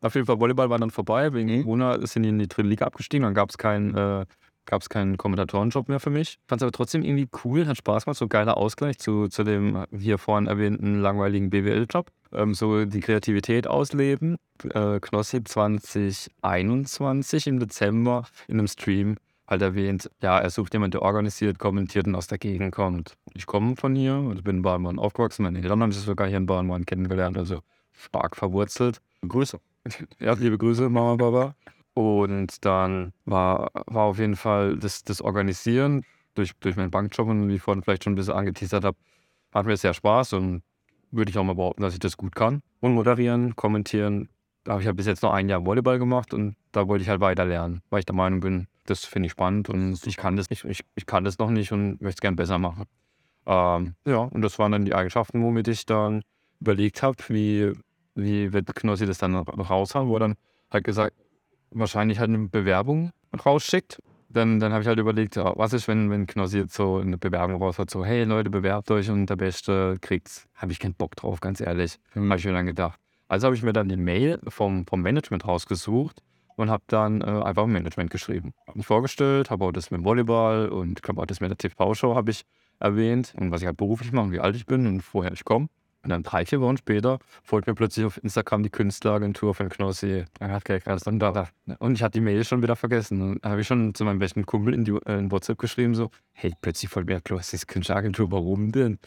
auf jeden Fall Volleyball war dann vorbei, wegen Mhm. Corona sind die in die dritte Liga abgestiegen, dann gab es keinen äh, gab's keinen Kommentatorenjob mehr für mich. Fand es aber trotzdem irgendwie cool, hat Spaß gemacht, so ein geiler Ausgleich zu, zu dem hier vorhin erwähnten langweiligen BWL-Job. Ähm, so die Kreativität ausleben. Äh, Knossi 2021 im Dezember in einem Stream halt erwähnt, ja, er sucht jemanden, der organisiert, kommentiert und aus der Gegend kommt. Ich komme von hier und bin in Baden-Baden aufgewachsen. Meine Eltern haben sich sogar hier in Baden-Baden kennengelernt, also stark verwurzelt. Grüße. (laughs) Ja, liebe Grüße, Mama Papa. Und dann war, war auf jeden Fall das, das Organisieren durch, durch meinen Bankjob und wie ich vorhin vielleicht schon ein bisschen angeteasert habe, hat mir sehr Spaß und würde ich auch mal behaupten, dass ich das gut kann. Und moderieren, kommentieren, da habe ich ja bis jetzt noch ein Jahr Volleyball gemacht und da wollte ich halt weiter lernen, weil ich der Meinung bin, das finde ich spannend und ich kann das nicht, ich, ich kann das noch nicht und möchte es gern besser machen. Ähm, ja, und das waren dann die Eigenschaften, womit ich dann überlegt habe, wie, wie wird Knossi das dann raushauen, wo er dann halt gesagt, wahrscheinlich halt eine Bewerbung rausschickt. Dann, dann habe ich halt überlegt, ja, was ist, wenn, wenn Knossi jetzt so eine Bewerbung raushaut, so, hey Leute, bewerbt euch und der Beste kriegt's. Habe ich keinen Bock drauf, ganz ehrlich. Habe ich mir dann gedacht. Also habe ich mir dann die Mail vom, vom Management rausgesucht und habe dann äh, einfach im Management geschrieben. Habe mich vorgestellt, habe auch das mit dem Volleyball und ich glaube auch das mit der TV-Show habe ich erwähnt und was ich halt beruflich mache, und wie alt ich bin und woher ich komme. Und dann drei, vier Wochen später folgt mir plötzlich auf Instagram die Künstleragentur von Knossi. Hat gerade dann da. Und ich hatte die Mail schon wieder vergessen. Und da habe ich schon zu meinem besten Kumpel in, die, äh, in WhatsApp geschrieben, so, hey, plötzlich folgt mir Knossis Künstleragentur, warum denn?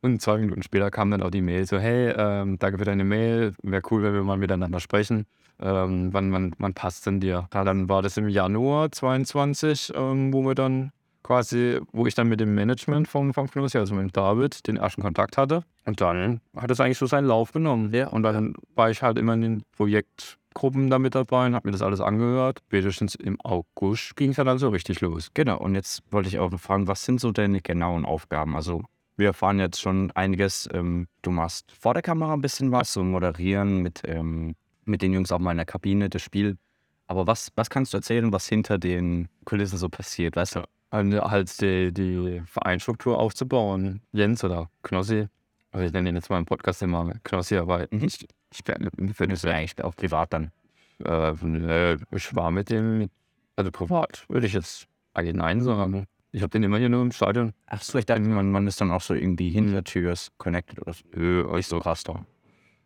Und zwei Minuten später kam dann auch die Mail, so, hey, ähm, danke für deine Mail, wäre cool, wenn wir mal miteinander sprechen. Ähm, wann, wann, wann passt denn dir? Ja, dann war das im Januar 22, ähm, wo wir dann quasi, wo ich dann mit dem Management von, von Knossi, also mit dem David, den ersten Kontakt hatte. Und dann hat es eigentlich so seinen Lauf genommen. Ja. Und dann war ich halt immer in den Projektgruppen da mit dabei und habe mir das alles angehört. Spätestens im August ging es ja dann so richtig los. Genau, und jetzt wollte ich auch noch fragen, was sind so deine genauen Aufgaben? Also wir erfahren jetzt schon einiges. Ähm, du machst vor der Kamera ein bisschen was, so moderieren mit, ähm, mit den Jungs auch mal in der Kabine, das Spiel. Aber was, was kannst du erzählen, was hinter den Kulissen so passiert? Weißt du? Halt, halt die, die Vereinsstruktur aufzubauen. Jens oder Knossi, also ich nenne ihn jetzt mal im Podcast immer Knossi, aber Mhm. ich, ich wäre eigentlich auch privat dann. Äh, ich war mit dem, also privat würde ich jetzt eigentlich nein sagen. Ich habe den immer hier nur im Stadion. Ach so, ich dachte, man, man ist dann auch so irgendwie hinter Türs connected oder so. Nö, ich so krass doch.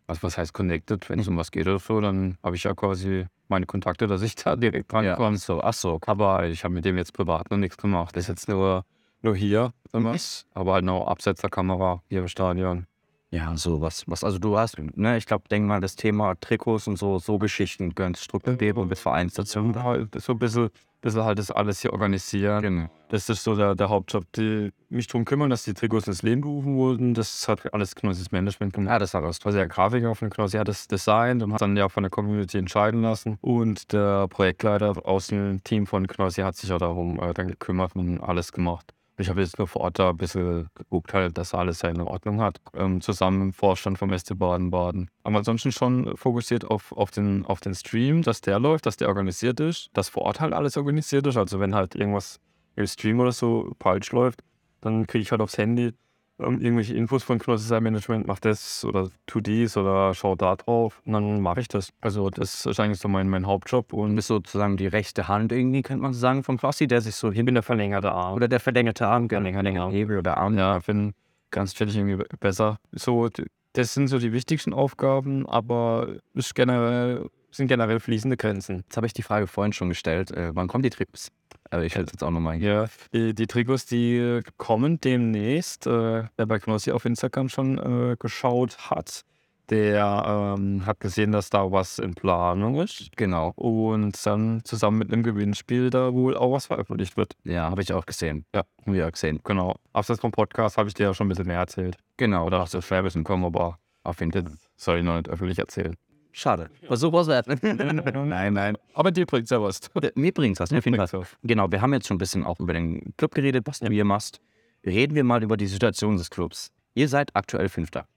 Was, was heißt connected? Wenn es um was geht oder so, dann habe ich ja quasi meine Kontakte, dass ich da direkt drankomme. so, ach so. Aber ich habe mit dem jetzt privat noch nichts gemacht. Das ist jetzt nur, nur hier was. Aber halt noch abseits der Kamera hier im Stadion. Ja, so was, was, also du hast, ne, ich glaube, denk mal, das Thema Trikots und so, so Geschichten gehören strukturiert und bis Vereinsstation. Ja, halt so ein bisschen, bisschen halt das alles hier organisieren. Genau. Das ist so der, der Hauptjob, die mich darum kümmern, dass die Trikots ins Leben gerufen wurden. Das hat alles Knossis Management gemacht. Ja, das hat aus. quasi der Grafiker von Knossi hat das designt und hat dann ja von der Community entscheiden lassen. Und der Projektleiter aus dem Team von Knossi hat sich auch darum äh, dann gekümmert und alles gemacht. Ich habe jetzt nur vor Ort da ein bisschen geguckt, halt, dass alles seine Ordnung hat. Ähm, zusammen im Vorstand vom SC Baden-Baden. Aber ansonsten schon fokussiert auf, auf, den, auf den Stream, dass der läuft, dass der organisiert ist, dass vor Ort halt alles organisiert ist. Also wenn halt irgendwas im Stream oder so falsch läuft, dann kriege ich halt aufs Handy ähm, irgendwelche Infos von Knossi sein Management, mach das oder tu dies oder schau da drauf und dann mache ich das. Also das ist eigentlich so mein, mein Hauptjob Und bist sozusagen die rechte Hand irgendwie, könnte man sagen, von Flossi, der sich so hin. ich bin der verlängerte Arm. Oder der verlängerte Arm, genau. Verlängerte Arm. Hebel oder Arm. Ja, ich bin ganz chillig irgendwie besser. So, das sind so die wichtigsten Aufgaben, aber es ist generell, sind generell fließende Grenzen. Jetzt habe ich die Frage vorhin schon gestellt. Äh, wann kommen die Trips? Also ich hätte jetzt auch nochmal hier. Ja, die, die Trikots, die kommen demnächst. Äh, wer bei Knossi auf Instagram schon äh, geschaut hat, der ähm, hat gesehen, dass da was in Planung ist. Genau. Und dann zusammen mit einem Gewinnspiel da wohl auch was veröffentlicht wird. Ja, habe ich auch gesehen. Ja. Haben wir auch gesehen. Genau. Abseits vom Podcast habe ich dir ja schon ein bisschen mehr erzählt. Genau. Oder hast du schwer wissen kommen, aber Auf jeden Fall. soll ich noch nicht öffentlich erzählen. Schade. Versuch was wert. (laughs) nein, nein. Aber dir bringt ja was. Mir bringt's was, ne? auf jeden Fall. Was. Genau, wir haben jetzt schon ein bisschen auch über den Club geredet, was du hier machst. Reden wir mal über die Situation des Clubs. Ihr seid aktuell Fünfter.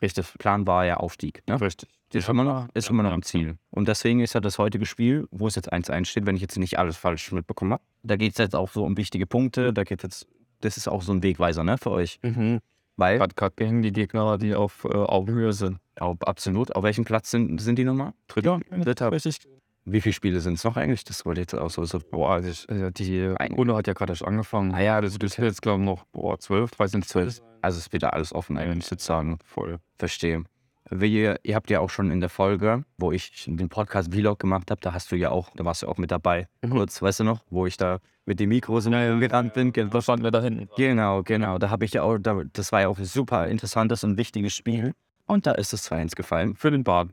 Richtig. Plan war ja Aufstieg. Ne? Richtig. Ist immer noch, ist immer noch am Ziel. Und deswegen ist ja das heutige Spiel, wo es jetzt 1-1 steht, wenn ich jetzt nicht alles falsch mitbekommen habe. Da geht es jetzt auch so um wichtige Punkte. Da geht jetzt, das ist auch so ein Wegweiser, ne, für euch. Mhm. Weil, Gerade gegen die Gegner, die auf äh, Augenhöhe sind. ja, absolut. Auf welchem Platz sind, sind die nochmal? Dritter? Dritter. Richtig. Wie viele Spiele sind es noch eigentlich? Das wollte ich jetzt auch so. so Boah, also ich, also die Ein- Runde hat ja gerade erst angefangen. Ah ja, das, das ist jetzt, glaube ich, noch boah, 12, 13, 12. also ist wieder alles offen eigentlich sozusagen. Voll. Verstehe. Wir, ihr habt ja auch schon in der Folge, wo ich den Podcast Vlog gemacht habe, da hast du ja auch, da warst du auch mit dabei. Kurz, weißt du noch, wo ich da mit dem Mikro so gerannt bin. Ge- Da standen wir da hinten. Genau, genau. Da habe ich ja auch, da, das war ja auch ein super interessantes und wichtiges Spiel. Und da ist es 2-1 gefallen. Für den Bad.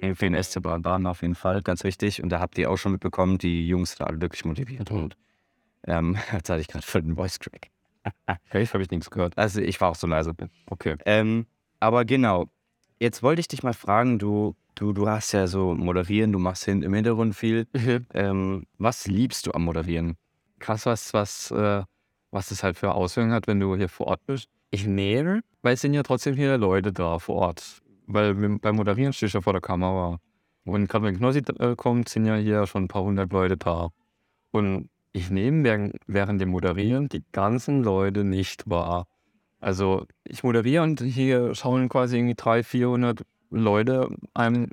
Für den SC Baden auf jeden Fall, ganz wichtig. Und da habt ihr auch schon mitbekommen, die Jungs sind alle wirklich motiviert. Und ähm, (laughs) jetzt hatte ich gerade für den Voice Track. (laughs) Okay, habe ich nichts gehört. Also ich war auch so leise. Okay. Ähm, aber genau, jetzt wollte ich dich mal fragen, du, du, du hast ja so moderieren, du machst hin, im Hintergrund viel. Ähm, was liebst du am Moderieren? Krass, was, was, äh, was das halt für Auswirkungen hat, wenn du hier vor Ort bist. Ich nehme, weil es sind ja trotzdem hier Leute da vor Ort. Weil beim Moderieren stehe ich ja vor der Kamera. Und gerade wenn Knossi äh, kommt, sind ja hier schon ein paar hundert Leute da. Und ich nehme während, während dem Moderieren die ganzen Leute nicht wahr. Also ich moderiere und hier schauen quasi irgendwie 300, 400 Leute einem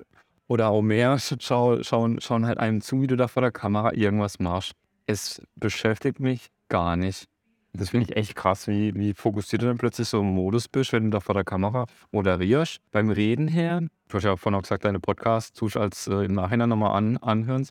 oder auch mehr schau, schauen, schauen halt einem zu, wie du da vor der Kamera irgendwas machst. Es beschäftigt mich gar nicht. Das finde ich echt krass, wie, wie fokussiert du dann plötzlich so im Modus bist, wenn du da vor der Kamera moderierst. Beim Reden her, du hast ja vorhin auch gesagt, deine Podcasts tust du als äh, im Nachhinein nochmal an, anhören.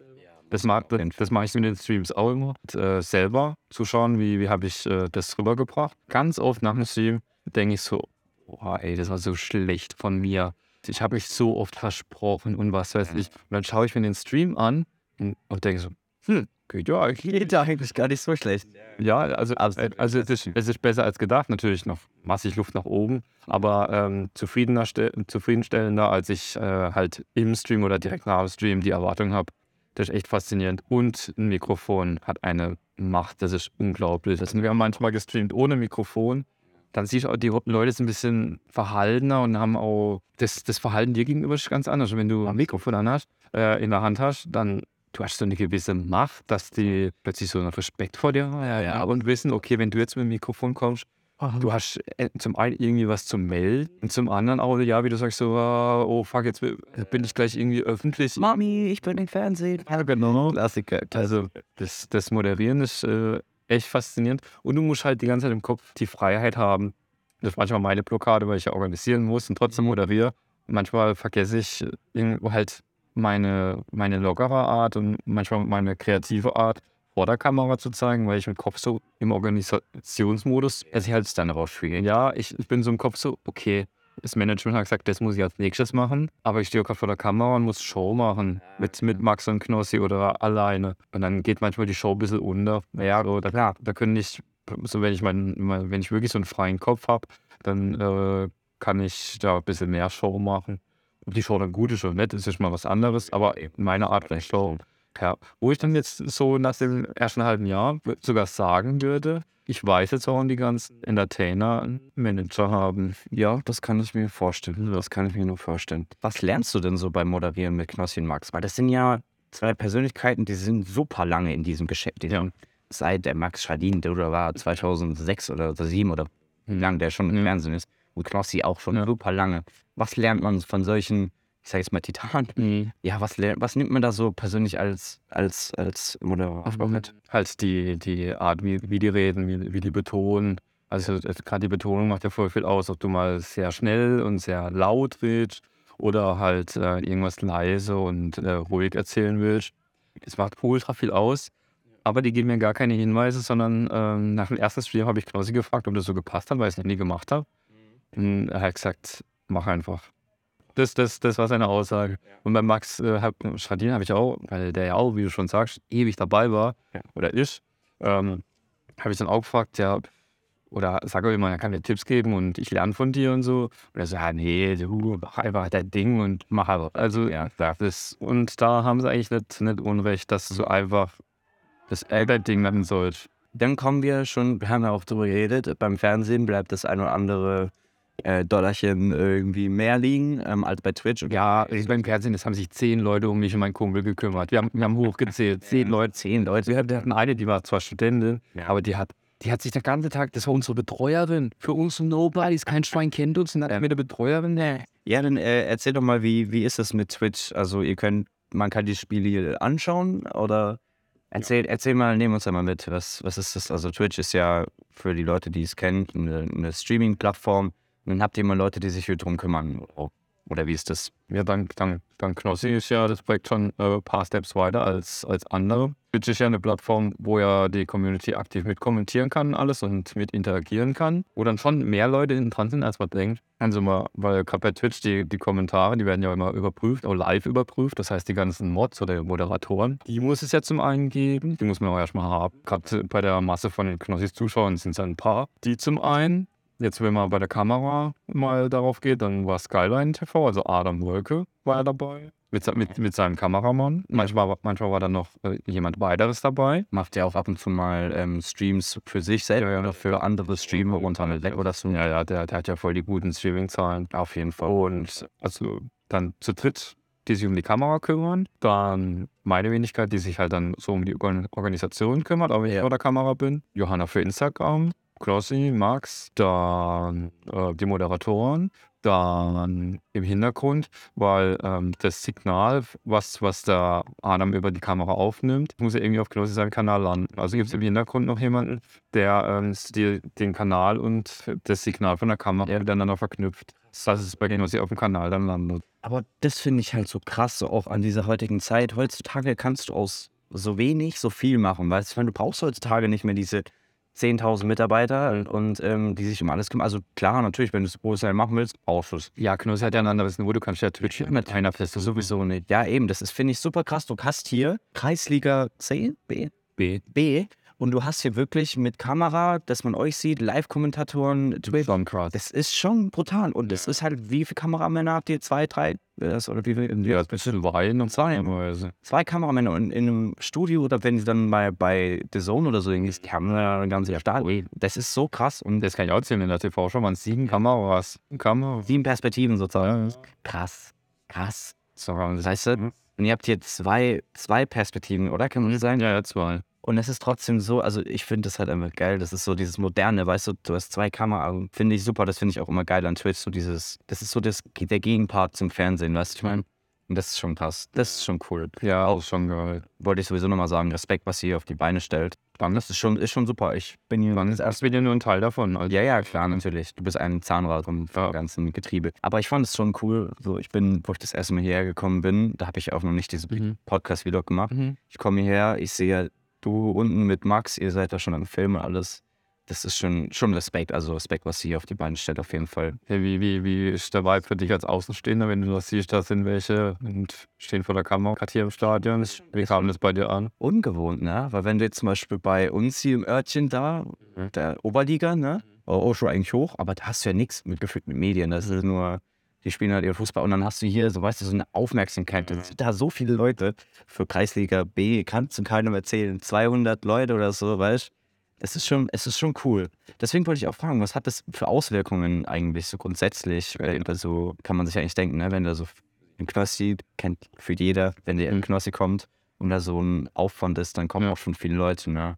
Das, mag, das, das mache ich mit den Streams auch immer. Und, äh, selber zu schauen, wie, wie habe ich äh, das rübergebracht. Ganz oft nach dem Stream denke ich so, boah, ey, das war so schlecht von mir. Ich habe mich so oft versprochen und was weiß ich. Und dann schaue ich mir den Stream an und, und denke so, hm, geht ja eigentlich. Geht ja eigentlich gar nicht so schlecht. Ja, also, äh, also es, ist, es ist besser als gedacht. Natürlich noch massig Luft nach oben, aber ähm, zufriedener, ste- zufriedenstellender, als ich äh, halt im Stream oder direkt nach dem Stream die Erwartung habe. Das ist echt faszinierend. Und ein Mikrofon hat eine Macht, das ist unglaublich. Wir haben manchmal gestreamt ohne Mikrofon. Dann siehst du auch, die Leute sind ein bisschen verhaltener und haben auch das, das Verhalten dir gegenüber ist ganz anders. Und wenn du ein Mikrofon an hast, äh, in der Hand hast, dann du hast so eine gewisse Macht, dass die plötzlich so einen Respekt vor dir haben Ja, ja. und wissen, okay, wenn du jetzt mit dem Mikrofon kommst, du hast äh, zum einen irgendwie was zu melden und zum anderen auch, ja, wie du sagst, so, äh, oh fuck, jetzt bin ich gleich irgendwie öffentlich. Mami, ich bin im Fernsehen. Ja, genau. Klassiker. Also das, das Moderieren ist äh, echt faszinierend und du musst halt die ganze Zeit im Kopf die Freiheit haben. Das ist manchmal meine Blockade, weil ich ja organisieren muss und trotzdem moderiere. Manchmal vergesse ich äh, irgendwo halt meine, meine lockere Art und manchmal meine kreative Art vor der Kamera zu zeigen, weil ich im Kopf so im Organisationsmodus, dass ich halt es dann rausspiele. ja, ich, ich bin so im Kopf so, okay, das Management hat gesagt, das muss ich als nächstes machen, aber ich stehe gerade vor der Kamera und muss Show machen mit, mit Max und Knossi oder alleine. Und dann geht manchmal die Show ein bisschen unter. Naja, da, klar, da können ich, so wenn ich mein, mein, wenn ich wirklich so einen freien Kopf habe, dann äh, kann ich da ein bisschen mehr Show machen. Ob die Show dann gut ist oder nicht, ist schon mal was anderes, aber eben meine Art der Show. Ja, wo ich dann jetzt so nach dem ersten halben Jahr sogar sagen würde, ich weiß jetzt, warum die ganzen Entertainer einen Manager haben. Ja, das kann ich mir vorstellen. Das kann ich mir nur vorstellen. Was lernst du denn so beim Moderieren mit Knossi und Max? Weil das sind ja zwei Persönlichkeiten, die sind super lange in diesem Geschäft. Die Ja. Seit der Max Schadin, der war 2006 oder 2007 oder wie lange der schon im. Fernsehen ist. Und Knossi auch schon Ja. super lange. Was lernt man von solchen, ich sage jetzt mal Titanen? Ja, was, lernt, was nimmt man da so persönlich als, als, als Moderator mit? Halt die, die Art, wie, wie die reden, wie, wie die betonen. Also gerade die Betonung macht ja voll viel aus, ob du mal sehr schnell und sehr laut willst oder halt äh, irgendwas leise und äh, ruhig erzählen willst. Es macht ultra viel aus, aber die geben mir gar keine Hinweise, sondern ähm, nach dem ersten Stream habe ich Knossi gefragt, ob das so gepasst hat, weil ich es noch nie gemacht habe. Und er hat gesagt, mach einfach. Das, das, das war seine Aussage. Und bei Max äh, hab, Schradin habe ich auch, weil der ja auch, wie du schon sagst, ewig dabei war oder ist, ähm, habe ich dann auch gefragt, ja, oder sag auch immer, er kann mir Tipps geben und ich lerne von dir und so. Und er so, ja, nee, du mach einfach dein Ding und mach einfach. Also, ja, das, und da haben sie eigentlich nicht, nicht Unrecht, dass du einfach das äh, dein Ding machen sollst. Dann kommen wir schon, wir haben ja auch drüber geredet, beim Fernsehen bleibt das ein oder andere äh, Dollarchen irgendwie mehr liegen ähm, als bei Twitch. Ja, beim Fernsehen, es haben sich zehn Leute um mich und meinen Kumpel gekümmert. Wir haben, wir haben hochgezählt. Zehn Leute. Zehn Leute. Wir hatten eine, die war zwar Studentin, aber die hat, die hat sich den ganzen Tag, das war unsere Betreuerin. Für uns Nobodies, kein Schwein kennt uns. Und dann ja. mit der Betreuerin, ne. Ja, dann äh, erzähl doch mal, wie, wie ist das mit Twitch? Also ihr könnt, man kann die Spiele anschauen oder erzähl, erzähl mal, nehmen uns da mal mit. Was, was ist das? Also Twitch ist ja für die Leute, die es kennen, eine, eine Streaming-Plattform. Dann habt ihr immer Leute, die sich hier drum kümmern. Oder wie ist das? Ja, dank, dank, dank Knossi ist ja das Projekt schon äh, ein paar Steps weiter als, als andere. Twitch ist ja eine Plattform, wo ja die Community aktiv mit kommentieren kann alles und mit interagieren kann, wo dann schon mehr Leute dran sind, als man denkt. Also mal, weil gerade bei Twitch die, die Kommentare, die werden ja immer überprüft, auch live überprüft. Das heißt, die ganzen Mods oder Moderatoren, die muss es ja zum einen geben, die muss man auch erstmal haben. Gerade bei der Masse von den Knossis Zuschauern sind es ein paar, die zum einen Jetzt, wenn man bei der Kamera mal darauf geht, dann war Skyline TV, also Adam Wolke war er dabei. Mit, mit, mit seinem Kameramann. Manchmal, manchmal war dann noch äh, jemand weiteres dabei. Macht ja auch ab und zu mal ähm, Streams für sich ja. oder für andere Streamer runter weg oder so. Ja, ja, der, der hat ja voll die guten Streaming-Zahlen. Auf jeden Fall. Und also dann zu dritt die sich um die Kamera kümmern. Dann meine Wenigkeit, die sich halt dann so um die Organisation kümmert, aber ich vor der Kamera bin. Johanna für Instagram. Klossi, Max, dann äh, die Moderatoren, dann im Hintergrund, weil ähm, das Signal, was, was der Adam über die Kamera aufnimmt, muss ja irgendwie auf Knossi seinem Kanal landen. Also gibt es im Hintergrund noch jemanden, der ähm, die, den Kanal und das Signal von der Kamera miteinander verknüpft, dass es bei Knossi auf dem Kanal dann landet. Aber das finde ich halt so krass, so auch an dieser heutigen Zeit. Heutzutage kannst du aus so wenig so viel machen, weißt du, du brauchst heutzutage nicht mehr diese 10.000 Mitarbeiter und, ähm, die sich um alles kümmern. Also klar, natürlich, wenn du es professionell machen willst, brauchst du es. Ja, Knuss hat ja ein anderes Niveau, du kannst ja Twitch mit einer Feste sowieso nicht. Ja, eben, das ist, finde ich, super krass. Du hast hier Kreisliga C, B, B, B und du hast hier wirklich mit Kamera, dass man euch sieht, Live-Kommentatoren. Das ist schon brutal. Und das ist halt, wie viele Kameramänner habt ihr? Zwei, drei? Oder wie viel? Ja, ein bisschen Wein und zwei. Zwei Kameramänner in, in einem Studio oder wenn sie dann mal bei The Zone oder so irgendwie, die haben ja eine ganze Stadt. Das ist so krass. Und das kann ich auch erzählen in der TV schon. Man sieben Kameras. Kamera. Sieben Perspektiven sozusagen. Krass. Krass. So, das heißt, mhm. und ihr habt hier zwei, zwei Perspektiven, oder? Kann man sagen? Ja, ja, zwei. Und es ist trotzdem so, also ich finde das halt einfach geil. Das ist so dieses Moderne, weißt du, du hast zwei Kameras, finde ich super, das finde ich auch immer geil an Twitch. So dieses, das ist so das, der Gegenpart zum Fernsehen, weißt du, ich meine? Und das ist schon krass. Das ist schon cool. Ja, auch schon geil. Wollte ich sowieso nochmal sagen. Respekt, was ihr auf die Beine stellt. Dann, das ist schon, ist schon super. Ich bin hier. Dann ist erst wieder nur ein Teil davon. Also. Ja, ja, klar, natürlich. Du bist ein Zahnrad vom ja. ganzen Getriebe. Aber ich fand es schon cool. So, ich bin, wo ich das erste Mal hierher gekommen bin, da habe ich auch noch nicht diesen mhm. Podcast-Vlog gemacht. Mhm. Ich komme hierher, ich sehe du unten mit Max, ihr seid da schon am Film und alles. Das ist schon, schon Respekt, also Respekt, was sie hier auf die Beine stellt, auf jeden Fall. Hey, wie, wie, wie ist der Vibe für dich als Außenstehender, wenn du das siehst, da sind welche und stehen vor der Kamera, gerade hier im Stadion? Wie kam das bei dir an? Ungewohnt, ne? Weil wenn du jetzt zum Beispiel bei uns hier im Örtchen da, mhm. der Oberliga, ne? Oh, schon eigentlich hoch, aber da hast du ja nichts mit gefühlt mit Medien. Das ist nur die spielen halt ihren Fußball und dann hast du hier, so weißt du, so eine Aufmerksamkeit. Es sind da so viele Leute für Kreisliga B, kannst du keinem erzählen. 200 Leute oder so, weißt du? Es ist schon, es ist schon cool. Deswegen wollte ich auch fragen, was hat das für Auswirkungen eigentlich so grundsätzlich? Also kann man sich eigentlich denken, ne? wenn da so ein Knossi, kennt für jeder, wenn der in mhm. Knossi kommt und da so ein Aufwand ist, dann kommen ja. auch schon viele Leute, ne?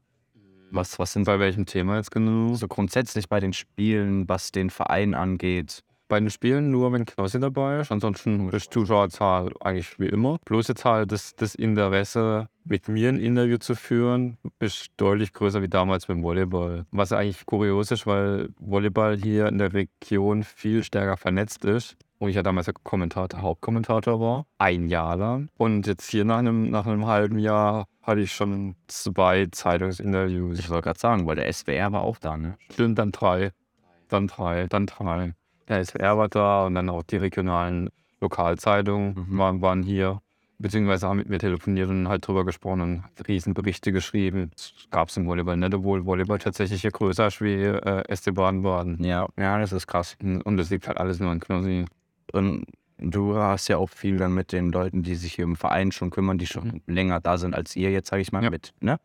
Was, was sind bei welchem Thema jetzt genau? So grundsätzlich bei den Spielen, was den Verein angeht den Spielen nur, wenn Knossi dabei ist. Ansonsten ist Zuschauerzahl eigentlich wie immer. Bloß jetzt halt das, das Interesse, mit mir ein Interview zu führen, ist deutlich größer wie damals beim Volleyball. Was eigentlich kurios ist, weil Volleyball hier in der Region viel stärker vernetzt ist. Und ich ja damals der Kommentator, Hauptkommentator war, ein Jahr lang. Und jetzt hier nach einem, nach einem halben Jahr hatte ich schon zwei Zeitungsinterviews. Ich wollte gerade sagen, weil der SWR war auch da, ne? Stimmt, dann drei. Dann drei, dann drei der SWR war da und dann auch die regionalen Lokalzeitungen mhm. waren, waren hier beziehungsweise haben mit mir telefoniert und halt drüber gesprochen und Riesenberichte geschrieben. Es gab es im Volleyball nicht, obwohl Volleyball tatsächlich hier größer ist wie äh, SC Baden-Baden. Ja, ja, das ist krass. Und das liegt halt alles nur an Knossi. Und du hast ja auch viel dann mit den Leuten, die sich hier im Verein schon kümmern, die schon mhm. länger da sind als ihr jetzt, sage ich mal, ja. mit. Ne?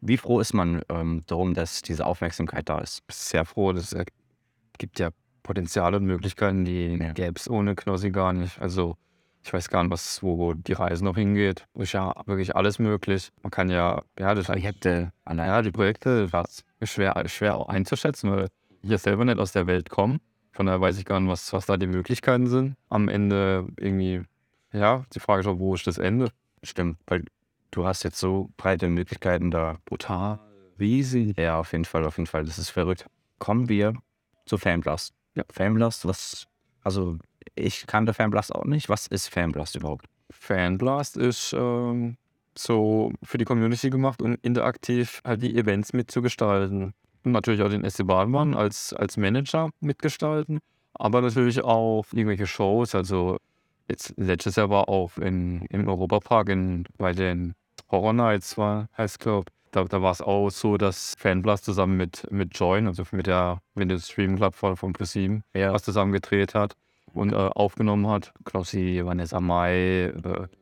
Wie froh ist man ähm, darum, dass diese Aufmerksamkeit da ist? Sehr froh. Das gibt ja Potenziale und Möglichkeiten, die Ja. gäbe es ohne Knossi gar nicht. Also ich weiß gar nicht, was, wo die Reise noch hingeht. Ist ja wirklich alles möglich. Man kann ja, ja, das Projekte. ja, die Projekte, das ist schwer, schwer einzuschätzen, weil ich ja selber nicht aus der Welt komme. Von daher weiß ich gar nicht, was, was da die Möglichkeiten sind. Am Ende irgendwie, ja, die Frage ist auch, wo ist das Ende? Stimmt, weil du hast jetzt so breite Möglichkeiten da. Brutal. Riesig. Ja, auf jeden Fall, auf jeden Fall. Das ist verrückt. Kommen wir zu Fanblast. Ja. Fanblast, was, also ich kannte Fanblast auch nicht. Was ist Fanblast überhaupt? Fanblast ist ähm, so für die Community gemacht und interaktiv halt die Events mitzugestalten. Und natürlich auch den SC Badenmann als, als Manager mitgestalten, aber natürlich auch irgendwelche Shows. Also jetzt letztes Jahr war auch in, im Europapark in, bei den Horror Nights war, heißt glaube da, da war es auch so, dass Fanblast zusammen mit, mit Join, also mit der, mit dem Stream Club von, PreSieben, Ja. was zusammen gedreht hat und äh, aufgenommen hat. Knossi, Vanessa Mai, äh,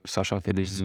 Sascha Felix.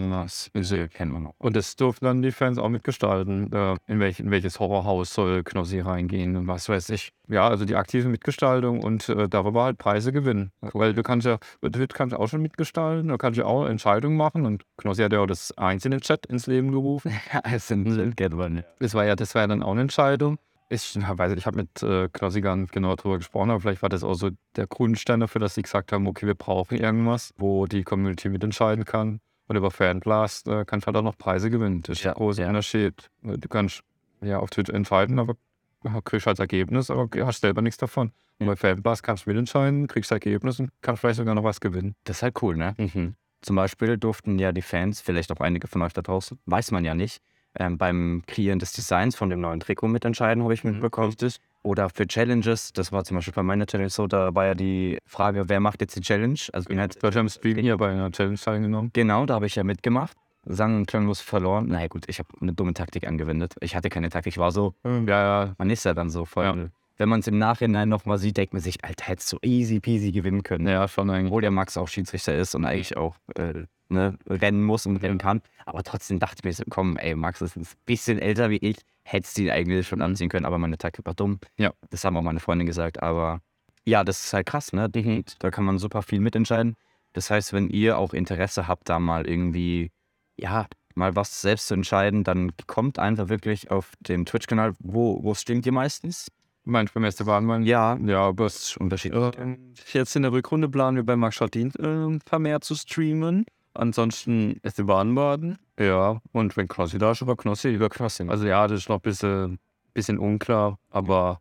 Diese kennt man noch. Und das durften dann die Fans auch mitgestalten. Äh, in, welch, in welches Horrorhaus soll Knossi reingehen und was weiß ich. Ja, also die aktive Mitgestaltung und äh, darüber halt Preise gewinnen. Weil du kannst ja, du kannst auch schon mitgestalten, du kannst ja auch Entscheidungen machen und Knossi hat ja auch das einzelne Chat ins Leben gerufen. (laughs) es sind, ja. Das war ja, das war ja dann auch eine Entscheidung. Ich ja, weiß, nicht, ich habe mit äh, nicht genau darüber gesprochen, aber vielleicht war das auch so der Grundstein dafür, dass sie gesagt haben, okay, wir brauchen irgendwas, wo die Community mitentscheiden kann. Und über Fanblast äh, kannst du halt auch noch Preise gewinnen. Das ist Ja, der große ja. Unterschied. Du kannst ja auf Twitch entscheiden, aber kriegst halt Ergebnis, aber hast selber nichts davon. Und bei Fanblast kannst du mitentscheiden, kriegst Ergebnis und kannst vielleicht sogar noch was gewinnen. Das ist halt cool, ne? Zum Beispiel durften ja die Fans, vielleicht auch einige von euch da draußen, weiß man ja nicht, ähm, beim Kreieren des Designs von dem neuen Trikot mitentscheiden, habe ich mitbekommen. Oder für Challenges, das war zum Beispiel bei meiner Challenge so, da war ja die Frage, wer macht jetzt die Challenge? Also wen hat Du hast ja im Stream hier bei einer Challenge teilgenommen. Genau, da habe ich ja mitgemacht. Sang klanglos verloren. Na ja, gut, ich habe eine dumme Taktik angewendet. Ich hatte keine Taktik, ich war so, Ja, ja, man ist ja dann so voll. Ja. Wenn man es im Nachhinein nochmal sieht, denkt man sich, Alter, hättest du easy peasy gewinnen können. ja, schon eigentlich. Obwohl der Max auch Schiedsrichter ist und eigentlich auch äh, ne, rennen muss und rennen kann. Aber trotzdem dachte ich mir so, komm, ey, Max ist ein bisschen älter wie ich, hättest du ihn eigentlich schon anziehen können, aber meine Taktik war dumm. Ja. Das haben auch meine Freunde gesagt, aber ja, das ist halt krass, ne? Da kann man super viel mitentscheiden. Das heißt, wenn ihr auch Interesse habt, da mal irgendwie, ja, mal was selbst zu entscheiden, dann kommt einfach wirklich auf den Twitch-Kanal, wo, wo streamt ihr meistens? Beim SC Badenmann? Ja, Ja, aber es unterschiedlich. Ähm, Jetzt in der Rückrunde planen wir bei Max Schaldin äh, vermehrt zu streamen. Ansonsten SC Baden-Baden. Ja, und wenn Knossi da ist, über Knossi. Über Crossing. Also ja, das ist noch ein bisschen, bisschen unklar, aber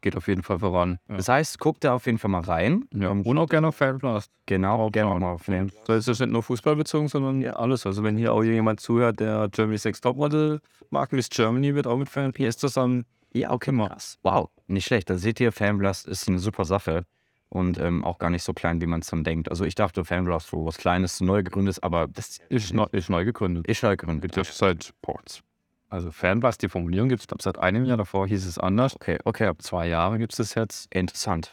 geht auf jeden Fall voran. Ja. Das heißt, guckt da auf jeden Fall mal rein. Ja. Und auch gerne auf Fanblast. Genau, gerne auch mal auf den. So ist das nicht nur fußballbezogen, sondern alles. Also wenn hier auch jemand zuhört, der Germany Sex Topmodel mag, Miss Germany wird auch mit Fan PS zusammen. Ja, okay, krass. Wow, nicht schlecht. Da seht ihr, Fanblast ist eine super Sache und ähm, auch gar nicht so klein, wie man es dann denkt. Also ich dachte, Fanblast wo was Kleines, neu gegründet ist, aber das Ist, neu, ist neu gegründet. ist halt gegründet. Gibt es seit Ports. Also Fanblast, die Formulierung gibt es glaube seit einem Jahr. Davor hieß es anders. Okay, okay, ab Zwei Jahre gibt es das jetzt, interessant.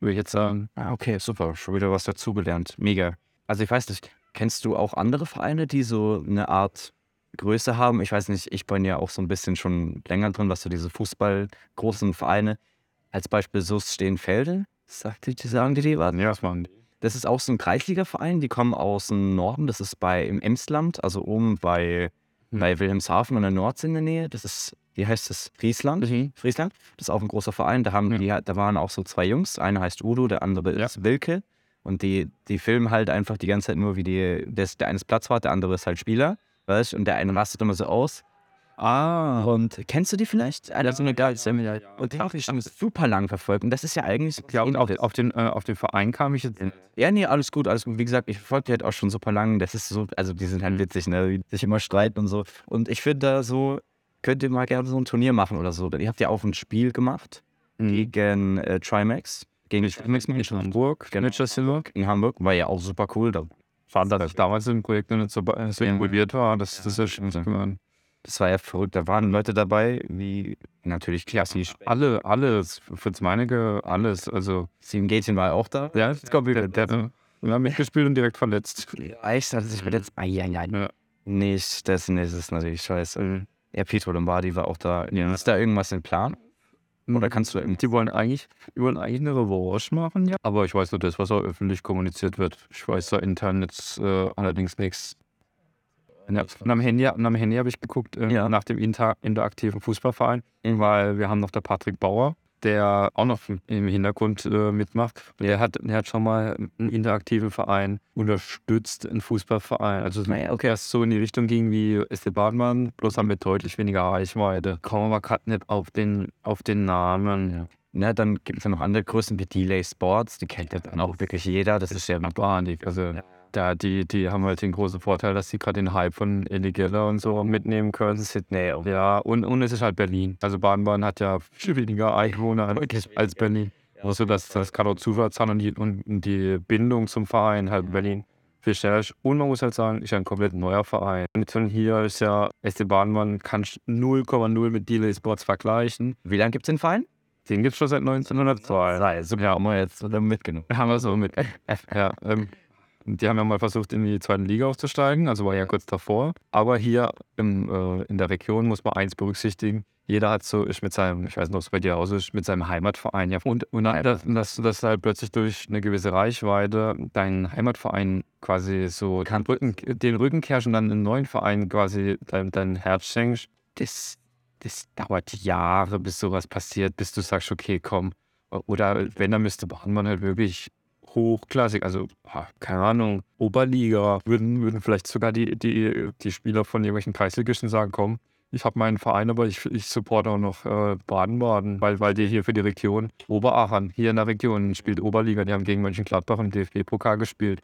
würde ich jetzt sagen. Ah, okay, super. Schon wieder was dazugelernt. Mega. Also ich weiß nicht, kennst du auch andere Vereine, die so eine Art Größe haben? Ich weiß nicht, ich bin ja auch so ein bisschen schon länger drin, was so diese Fußball-großen Vereine. Als Beispiel SUS Stehenfelde. Sagt die, sagen die dir was? Ja, was machen die? Das ist auch so ein Kreisliga-Verein, die kommen aus dem Norden, das ist bei im Emsland, also oben bei, Hm. bei Wilhelmshaven an der Nordsee in der Nähe. Das ist, wie heißt das? Friesland? Friesland. Das ist auch ein großer Verein. Da, haben die, da waren auch so zwei Jungs. Einer heißt Udo, der andere Ja. ist Wilke. Und die, die filmen halt einfach die ganze Zeit nur, wie die, das, der eine ist Platzwart, der andere ist halt Spieler. Weißt? Und der eine rastet immer so aus. Ah, Und kennst du die vielleicht? Ah, das ist eine geile Semmel. Und die habe ich super lang verfolgt. Und das ist ja eigentlich. ja, und auf, auf, den, äh, auf den Verein kam ich jetzt. Ja, nee, alles gut, alles gut. Wie gesagt, ich verfolge die halt auch schon super lang. Das ist so, also die sind halt witzig, ne? Die sich immer streiten und so. Und ich finde da so, könnt ihr mal gerne so ein Turnier machen oder so. Ihr habt ja auch ein Spiel gemacht gegen äh, Trimax. Gegen Trimax in Hamburg, Genau. In Hamburg. War ja auch super cool. Da. Schade, dass ich damals im Projekt noch nicht so, Ja. involviert war. Das, das ist ja schon geworden. Das war ja verrückt. Da waren Leute dabei, wie natürlich klassisch. Alle, alles. Fritz Meinecke, alles. Also, Steven Gätchen war ja auch da. ja, ich glaube, der, der, der hat mitgespielt und direkt verletzt. Echt, hat er sich verletzt. Ah, ja, ja. Ja. Nicht, das, nee, das ist natürlich scheiße. Mhm. Ja, Pietro Lombardi war auch da. Ist da irgendwas in Plan? Oder kannst du Die wollen eigentlich, die wollen eigentlich eine Revanche machen, ja. Aber ich weiß nur das, was auch öffentlich kommuniziert wird. Ich weiß da intern jetzt äh, allerdings nichts. Ja, und am Handy, und am Handy habe ich geguckt äh, Ja. nach dem inter interaktiven Fußballverein, weil wir haben noch der Patrick Bauer, der auch noch im Hintergrund äh, mitmacht. Der hat, der hat schon mal einen interaktiven Verein unterstützt, einen Fußballverein. Also Naja, okay. erst so in die Richtung ging wie SC Badenmann, bloß haben wir deutlich weniger Reichweite. Kommen wir gerade nicht auf den, auf den Namen. Ja. Na, dann gibt es ja noch andere Größen wie Delay Sports, die kennt ja dann auch wirklich jeder. Das ist ja Wahnsinnig. Also da, die, die haben halt den großen Vorteil, dass sie gerade den Hype von Ellie Geller und so mitnehmen können. Sydney. Ja, und, und es ist halt Berlin. Also Baden-Baden hat ja viel weniger Einwohner als Berlin. Also das, das kann auch sein und die, und die Bindung zum Verein halt Berlin viel schneller ist. Und man muss halt sagen, ist ja ein komplett neuer Verein. Und von hier ist ja SC Baden-Baden kann 0,0 mit Delay Sports vergleichen. Wie lange gibt es den Verein? Den gibt es schon seit 1902. Sei, super, haben wir jetzt mitgenommen. Haben wir so mit. (laughs) ja, ähm, die haben ja mal versucht, in die zweite Liga aufzusteigen, also war ja kurz davor. Aber hier im, äh, in der Region muss man eins berücksichtigen. Jeder hat so, ist mit seinem, ich weiß nicht, ob es bei dir aus ist, mit seinem Heimatverein ja. Und, und dann, dass, dass du das halt plötzlich durch eine gewisse Reichweite deinen Heimatverein quasi so den Rücken, den Rücken kehrst und dann einen neuen Verein quasi dein, dein Herz schenkst, das, das dauert Jahre, bis sowas passiert, bis du sagst, okay, komm. Oder wenn, dann müsste Bahnmann halt wirklich hochklassig, also keine Ahnung, Oberliga, würden, würden vielleicht sogar die, die, die Spieler von irgendwelchen Kreisligisten sagen, komm, ich habe meinen Verein, aber ich, ich supporte auch noch äh, Baden-Baden, weil, weil die hier für die Region Oberachern, hier in der Region spielt Oberliga, die haben gegen Mönchengladbach im DFB-Pokal gespielt.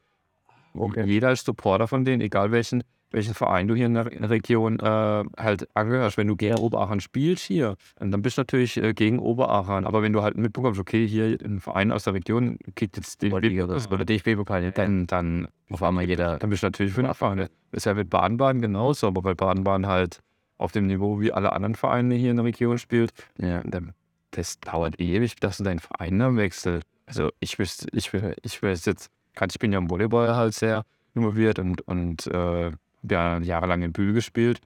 Okay. Jeder ist Supporter von denen, egal welchen, welchen Verein du hier in der Region äh, halt angehörst. Wenn du gegen Oberachern spielst hier, dann bist du natürlich äh, gegen Oberachern. Aber wenn du halt mitbekommst, okay, hier ein Verein aus der Region kriegt jetzt den DFB-Pokal. dann, dann, Auf einmal jeder. dann bist du natürlich für den. Das ist ja mit Baden-Baden genauso, aber weil Baden-Baden halt auf dem Niveau wie alle anderen Vereine hier in der Region spielt, Ja. dann, das dauert ewig, dass du deinen Verein dann wechselt. Also ich wüsste, ich, wür- ich wüsste jetzt, ich bin ja im Volleyball halt sehr involviert und, und äh, ja jahrelang in Bühl gespielt.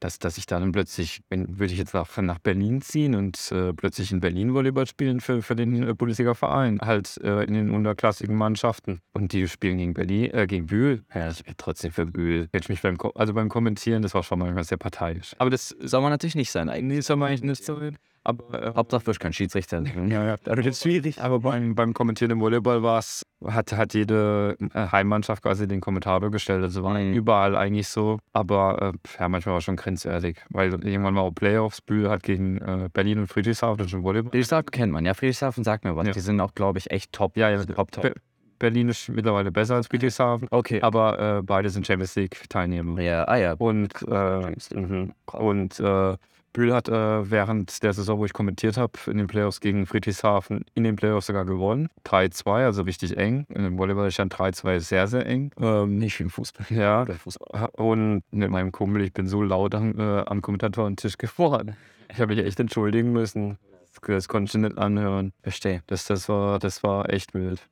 Dass, dass ich dann plötzlich, wenn würde ich jetzt nach, nach Berlin ziehen und äh, plötzlich in Berlin Volleyball spielen für, für den äh, Bundesliga-Verein, halt äh, in den unterklassigen Mannschaften. Und die spielen gegen Berlin, äh, gegen Bühl. Ja, ich wäre trotzdem für Bühl. Hätte ich mich beim, also beim Kommentieren, das war schon manchmal sehr parteiisch. Aber das Soll man natürlich nicht sein eigentlich. Nee, soll man eigentlich nicht so reden. Aber, äh, Hauptsache, du bist kein Schiedsrichter. (laughs) ja, ja, also das ist schwierig. Aber beim, beim Kommentieren im Volleyball war es, hat, hat jede äh, Heimmannschaft quasi den Kommentator gestellt. Also war Mhm. überall eigentlich so. Aber äh, ja, manchmal war schon grenzwertig. Weil irgendwann war auch Playoffs, Bühl hat gegen äh, Berlin und Friedrichshafen das ist im Volleyball. Friedrichshafen kennt man, ja. Friedrichshafen sagt mir was. Ja. Die sind auch, glaube ich, echt top. Ja, ja, top, top. Be Berlin ist mittlerweile besser als Friedrichshafen. Okay. Aber äh, beide sind Champions League-Teilnehmer. Ja, ah ja. Und, äh, mhm. und äh, Bühl hat äh, während der Saison, wo ich kommentiert habe, in den Playoffs gegen Friedrichshafen, in den Playoffs sogar gewonnen. 3-2, also richtig eng. Im Volleyball stand 3-2 sehr, sehr eng. Ähm, Nicht wie im Fußball. ja, Fußball. und mit meinem Kumpel, ich bin so laut am, äh, am Kommentatoren-Tisch geworden. Ich habe mich echt entschuldigen müssen. Das, das konnte ich nicht anhören. Verstehe. Das, das, war, das war echt wild.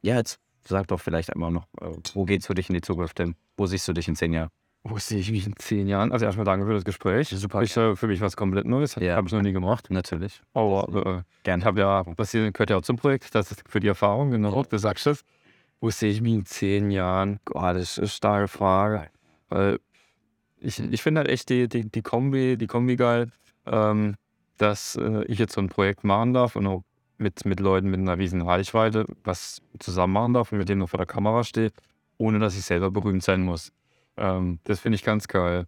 Ja, jetzt sag doch vielleicht einmal noch, äh, wo geht's für dich in die Zukunft denn? Wo siehst du dich in zehn Jahren? Wo sehe ich mich in zehn Jahren? Also erstmal danke für das Gespräch. Super. Ich, äh, für mich was komplett Neues. Ja. Habe ich noch nie gemacht. Natürlich. Aber äh, Gern. ich habe ja, das hier gehört ja auch zum Projekt, das ist für die Erfahrung, genau, du sagst es. Wo sehe ich mich in zehn Jahren? Boah, das ist eine starke Frage. Weil ich, ich finde halt echt die, die, die Kombi, die Kombi geil, ähm, dass äh, ich jetzt so ein Projekt machen darf und auch mit, mit Leuten mit einer riesen Reichweite was zusammen machen darf und mit denen noch vor der Kamera stehe, ohne dass ich selber berühmt sein muss. Ähm, das finde ich ganz geil.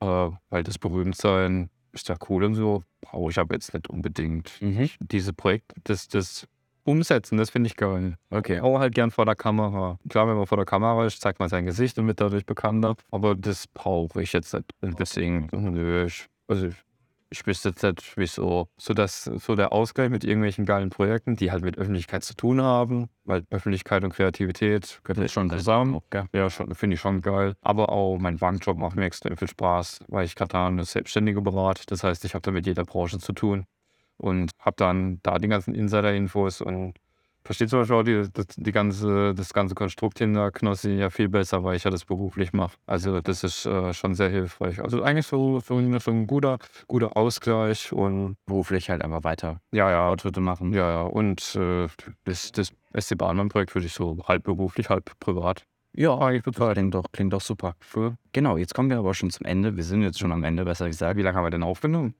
Äh, weil das Berühmtsein ist ja cool und so, brauche ich aber jetzt nicht unbedingt. Mhm. Diese Projekt, das, das Umsetzen, das finde ich geil. Okay. Auch halt gern vor der Kamera. Klar, wenn man vor der Kamera ist, zeigt man sein Gesicht und wird dadurch bekannter. Aber das brauche ich jetzt nicht. Deswegen, nö, ich, also ich, ich wüsste jetzt nicht, wieso. So, dass, so der Ausgleich mit irgendwelchen geilen Projekten, die halt mit Öffentlichkeit zu tun haben, weil Öffentlichkeit und Kreativität gehören schon zusammen. Ja, schon, finde ich schon geil. Aber auch mein Bankjob macht mir extrem viel Spaß, weil ich gerade da eine Selbstständige berate. Das heißt, ich habe da mit jeder Branche zu tun und habe dann da die ganzen Insider-Infos und verstehe zum Beispiel auch die, das, die ganze, das ganze Konstrukt hinter Knossi ja viel besser, weil ich ja das beruflich mache. Also das ist äh, schon sehr hilfreich. Also eigentlich so, so, ein, so ein guter, guter Ausgleich und Beruflich halt einfach weiter ja, ja, Fortschritte machen. ja, ja. Und äh, das, das SC Bahnmann-Projekt würde ich so halb beruflich, halb privat. Ja, eigentlich total. Klingt doch, klingt doch super. Genau, jetzt kommen wir aber schon zum Ende. Wir sind jetzt schon am Ende, besser gesagt. Wie lange haben wir denn aufgenommen?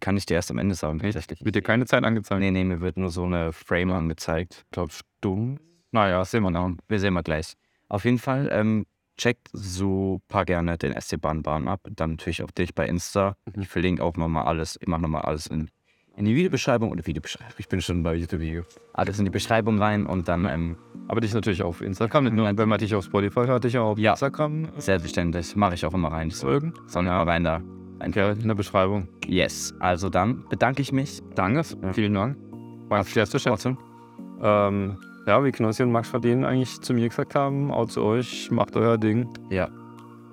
Kann ich dir erst am Ende sagen, tatsächlich. Wird dir keine Zeit angezeigt? Nee, nee, mir wird nur so eine Frame angezeigt. Ich glaube, Stunden. Naja, sehen wir noch. Wir sehen mal gleich. Auf jeden Fall, ähm, checkt super gerne den SC Bahnbahn ab. Dann natürlich auch dich bei Insta. Ich verlinke auch nochmal alles. Ich mache nochmal alles in, in die Videobeschreibung oder Videobeschreibung. Ich bin schon bei YouTube-Video. Alles in die Beschreibung rein und dann ähm, Aber dich natürlich auf Instagram, nicht nur, wenn man dich auf Spotify hört, dich auch auf Ja. Instagram selbstverständlich mache ich auch immer rein. Folgen. sondern rein da. In der Beschreibung. Yes. Also dann bedanke ich mich. Danke, vielen Dank. War sehr zu schätzen. Ähm, ja, wie Knossi und Max Verdienen eigentlich zu mir gesagt haben, auch zu euch, macht euer Ding. Ja,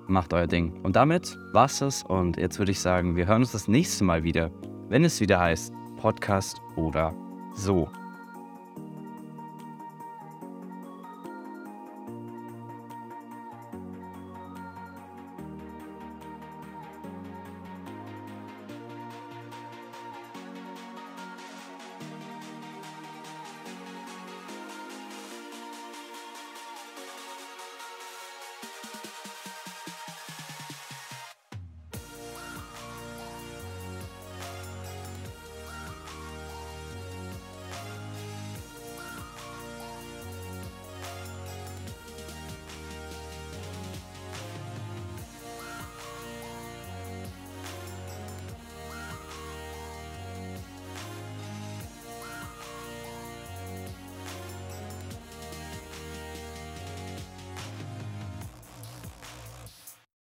macht euer Ding. Und damit war's das. Und jetzt würde ich sagen, wir hören uns das nächste Mal wieder, wenn es wieder heißt Podcast oder so.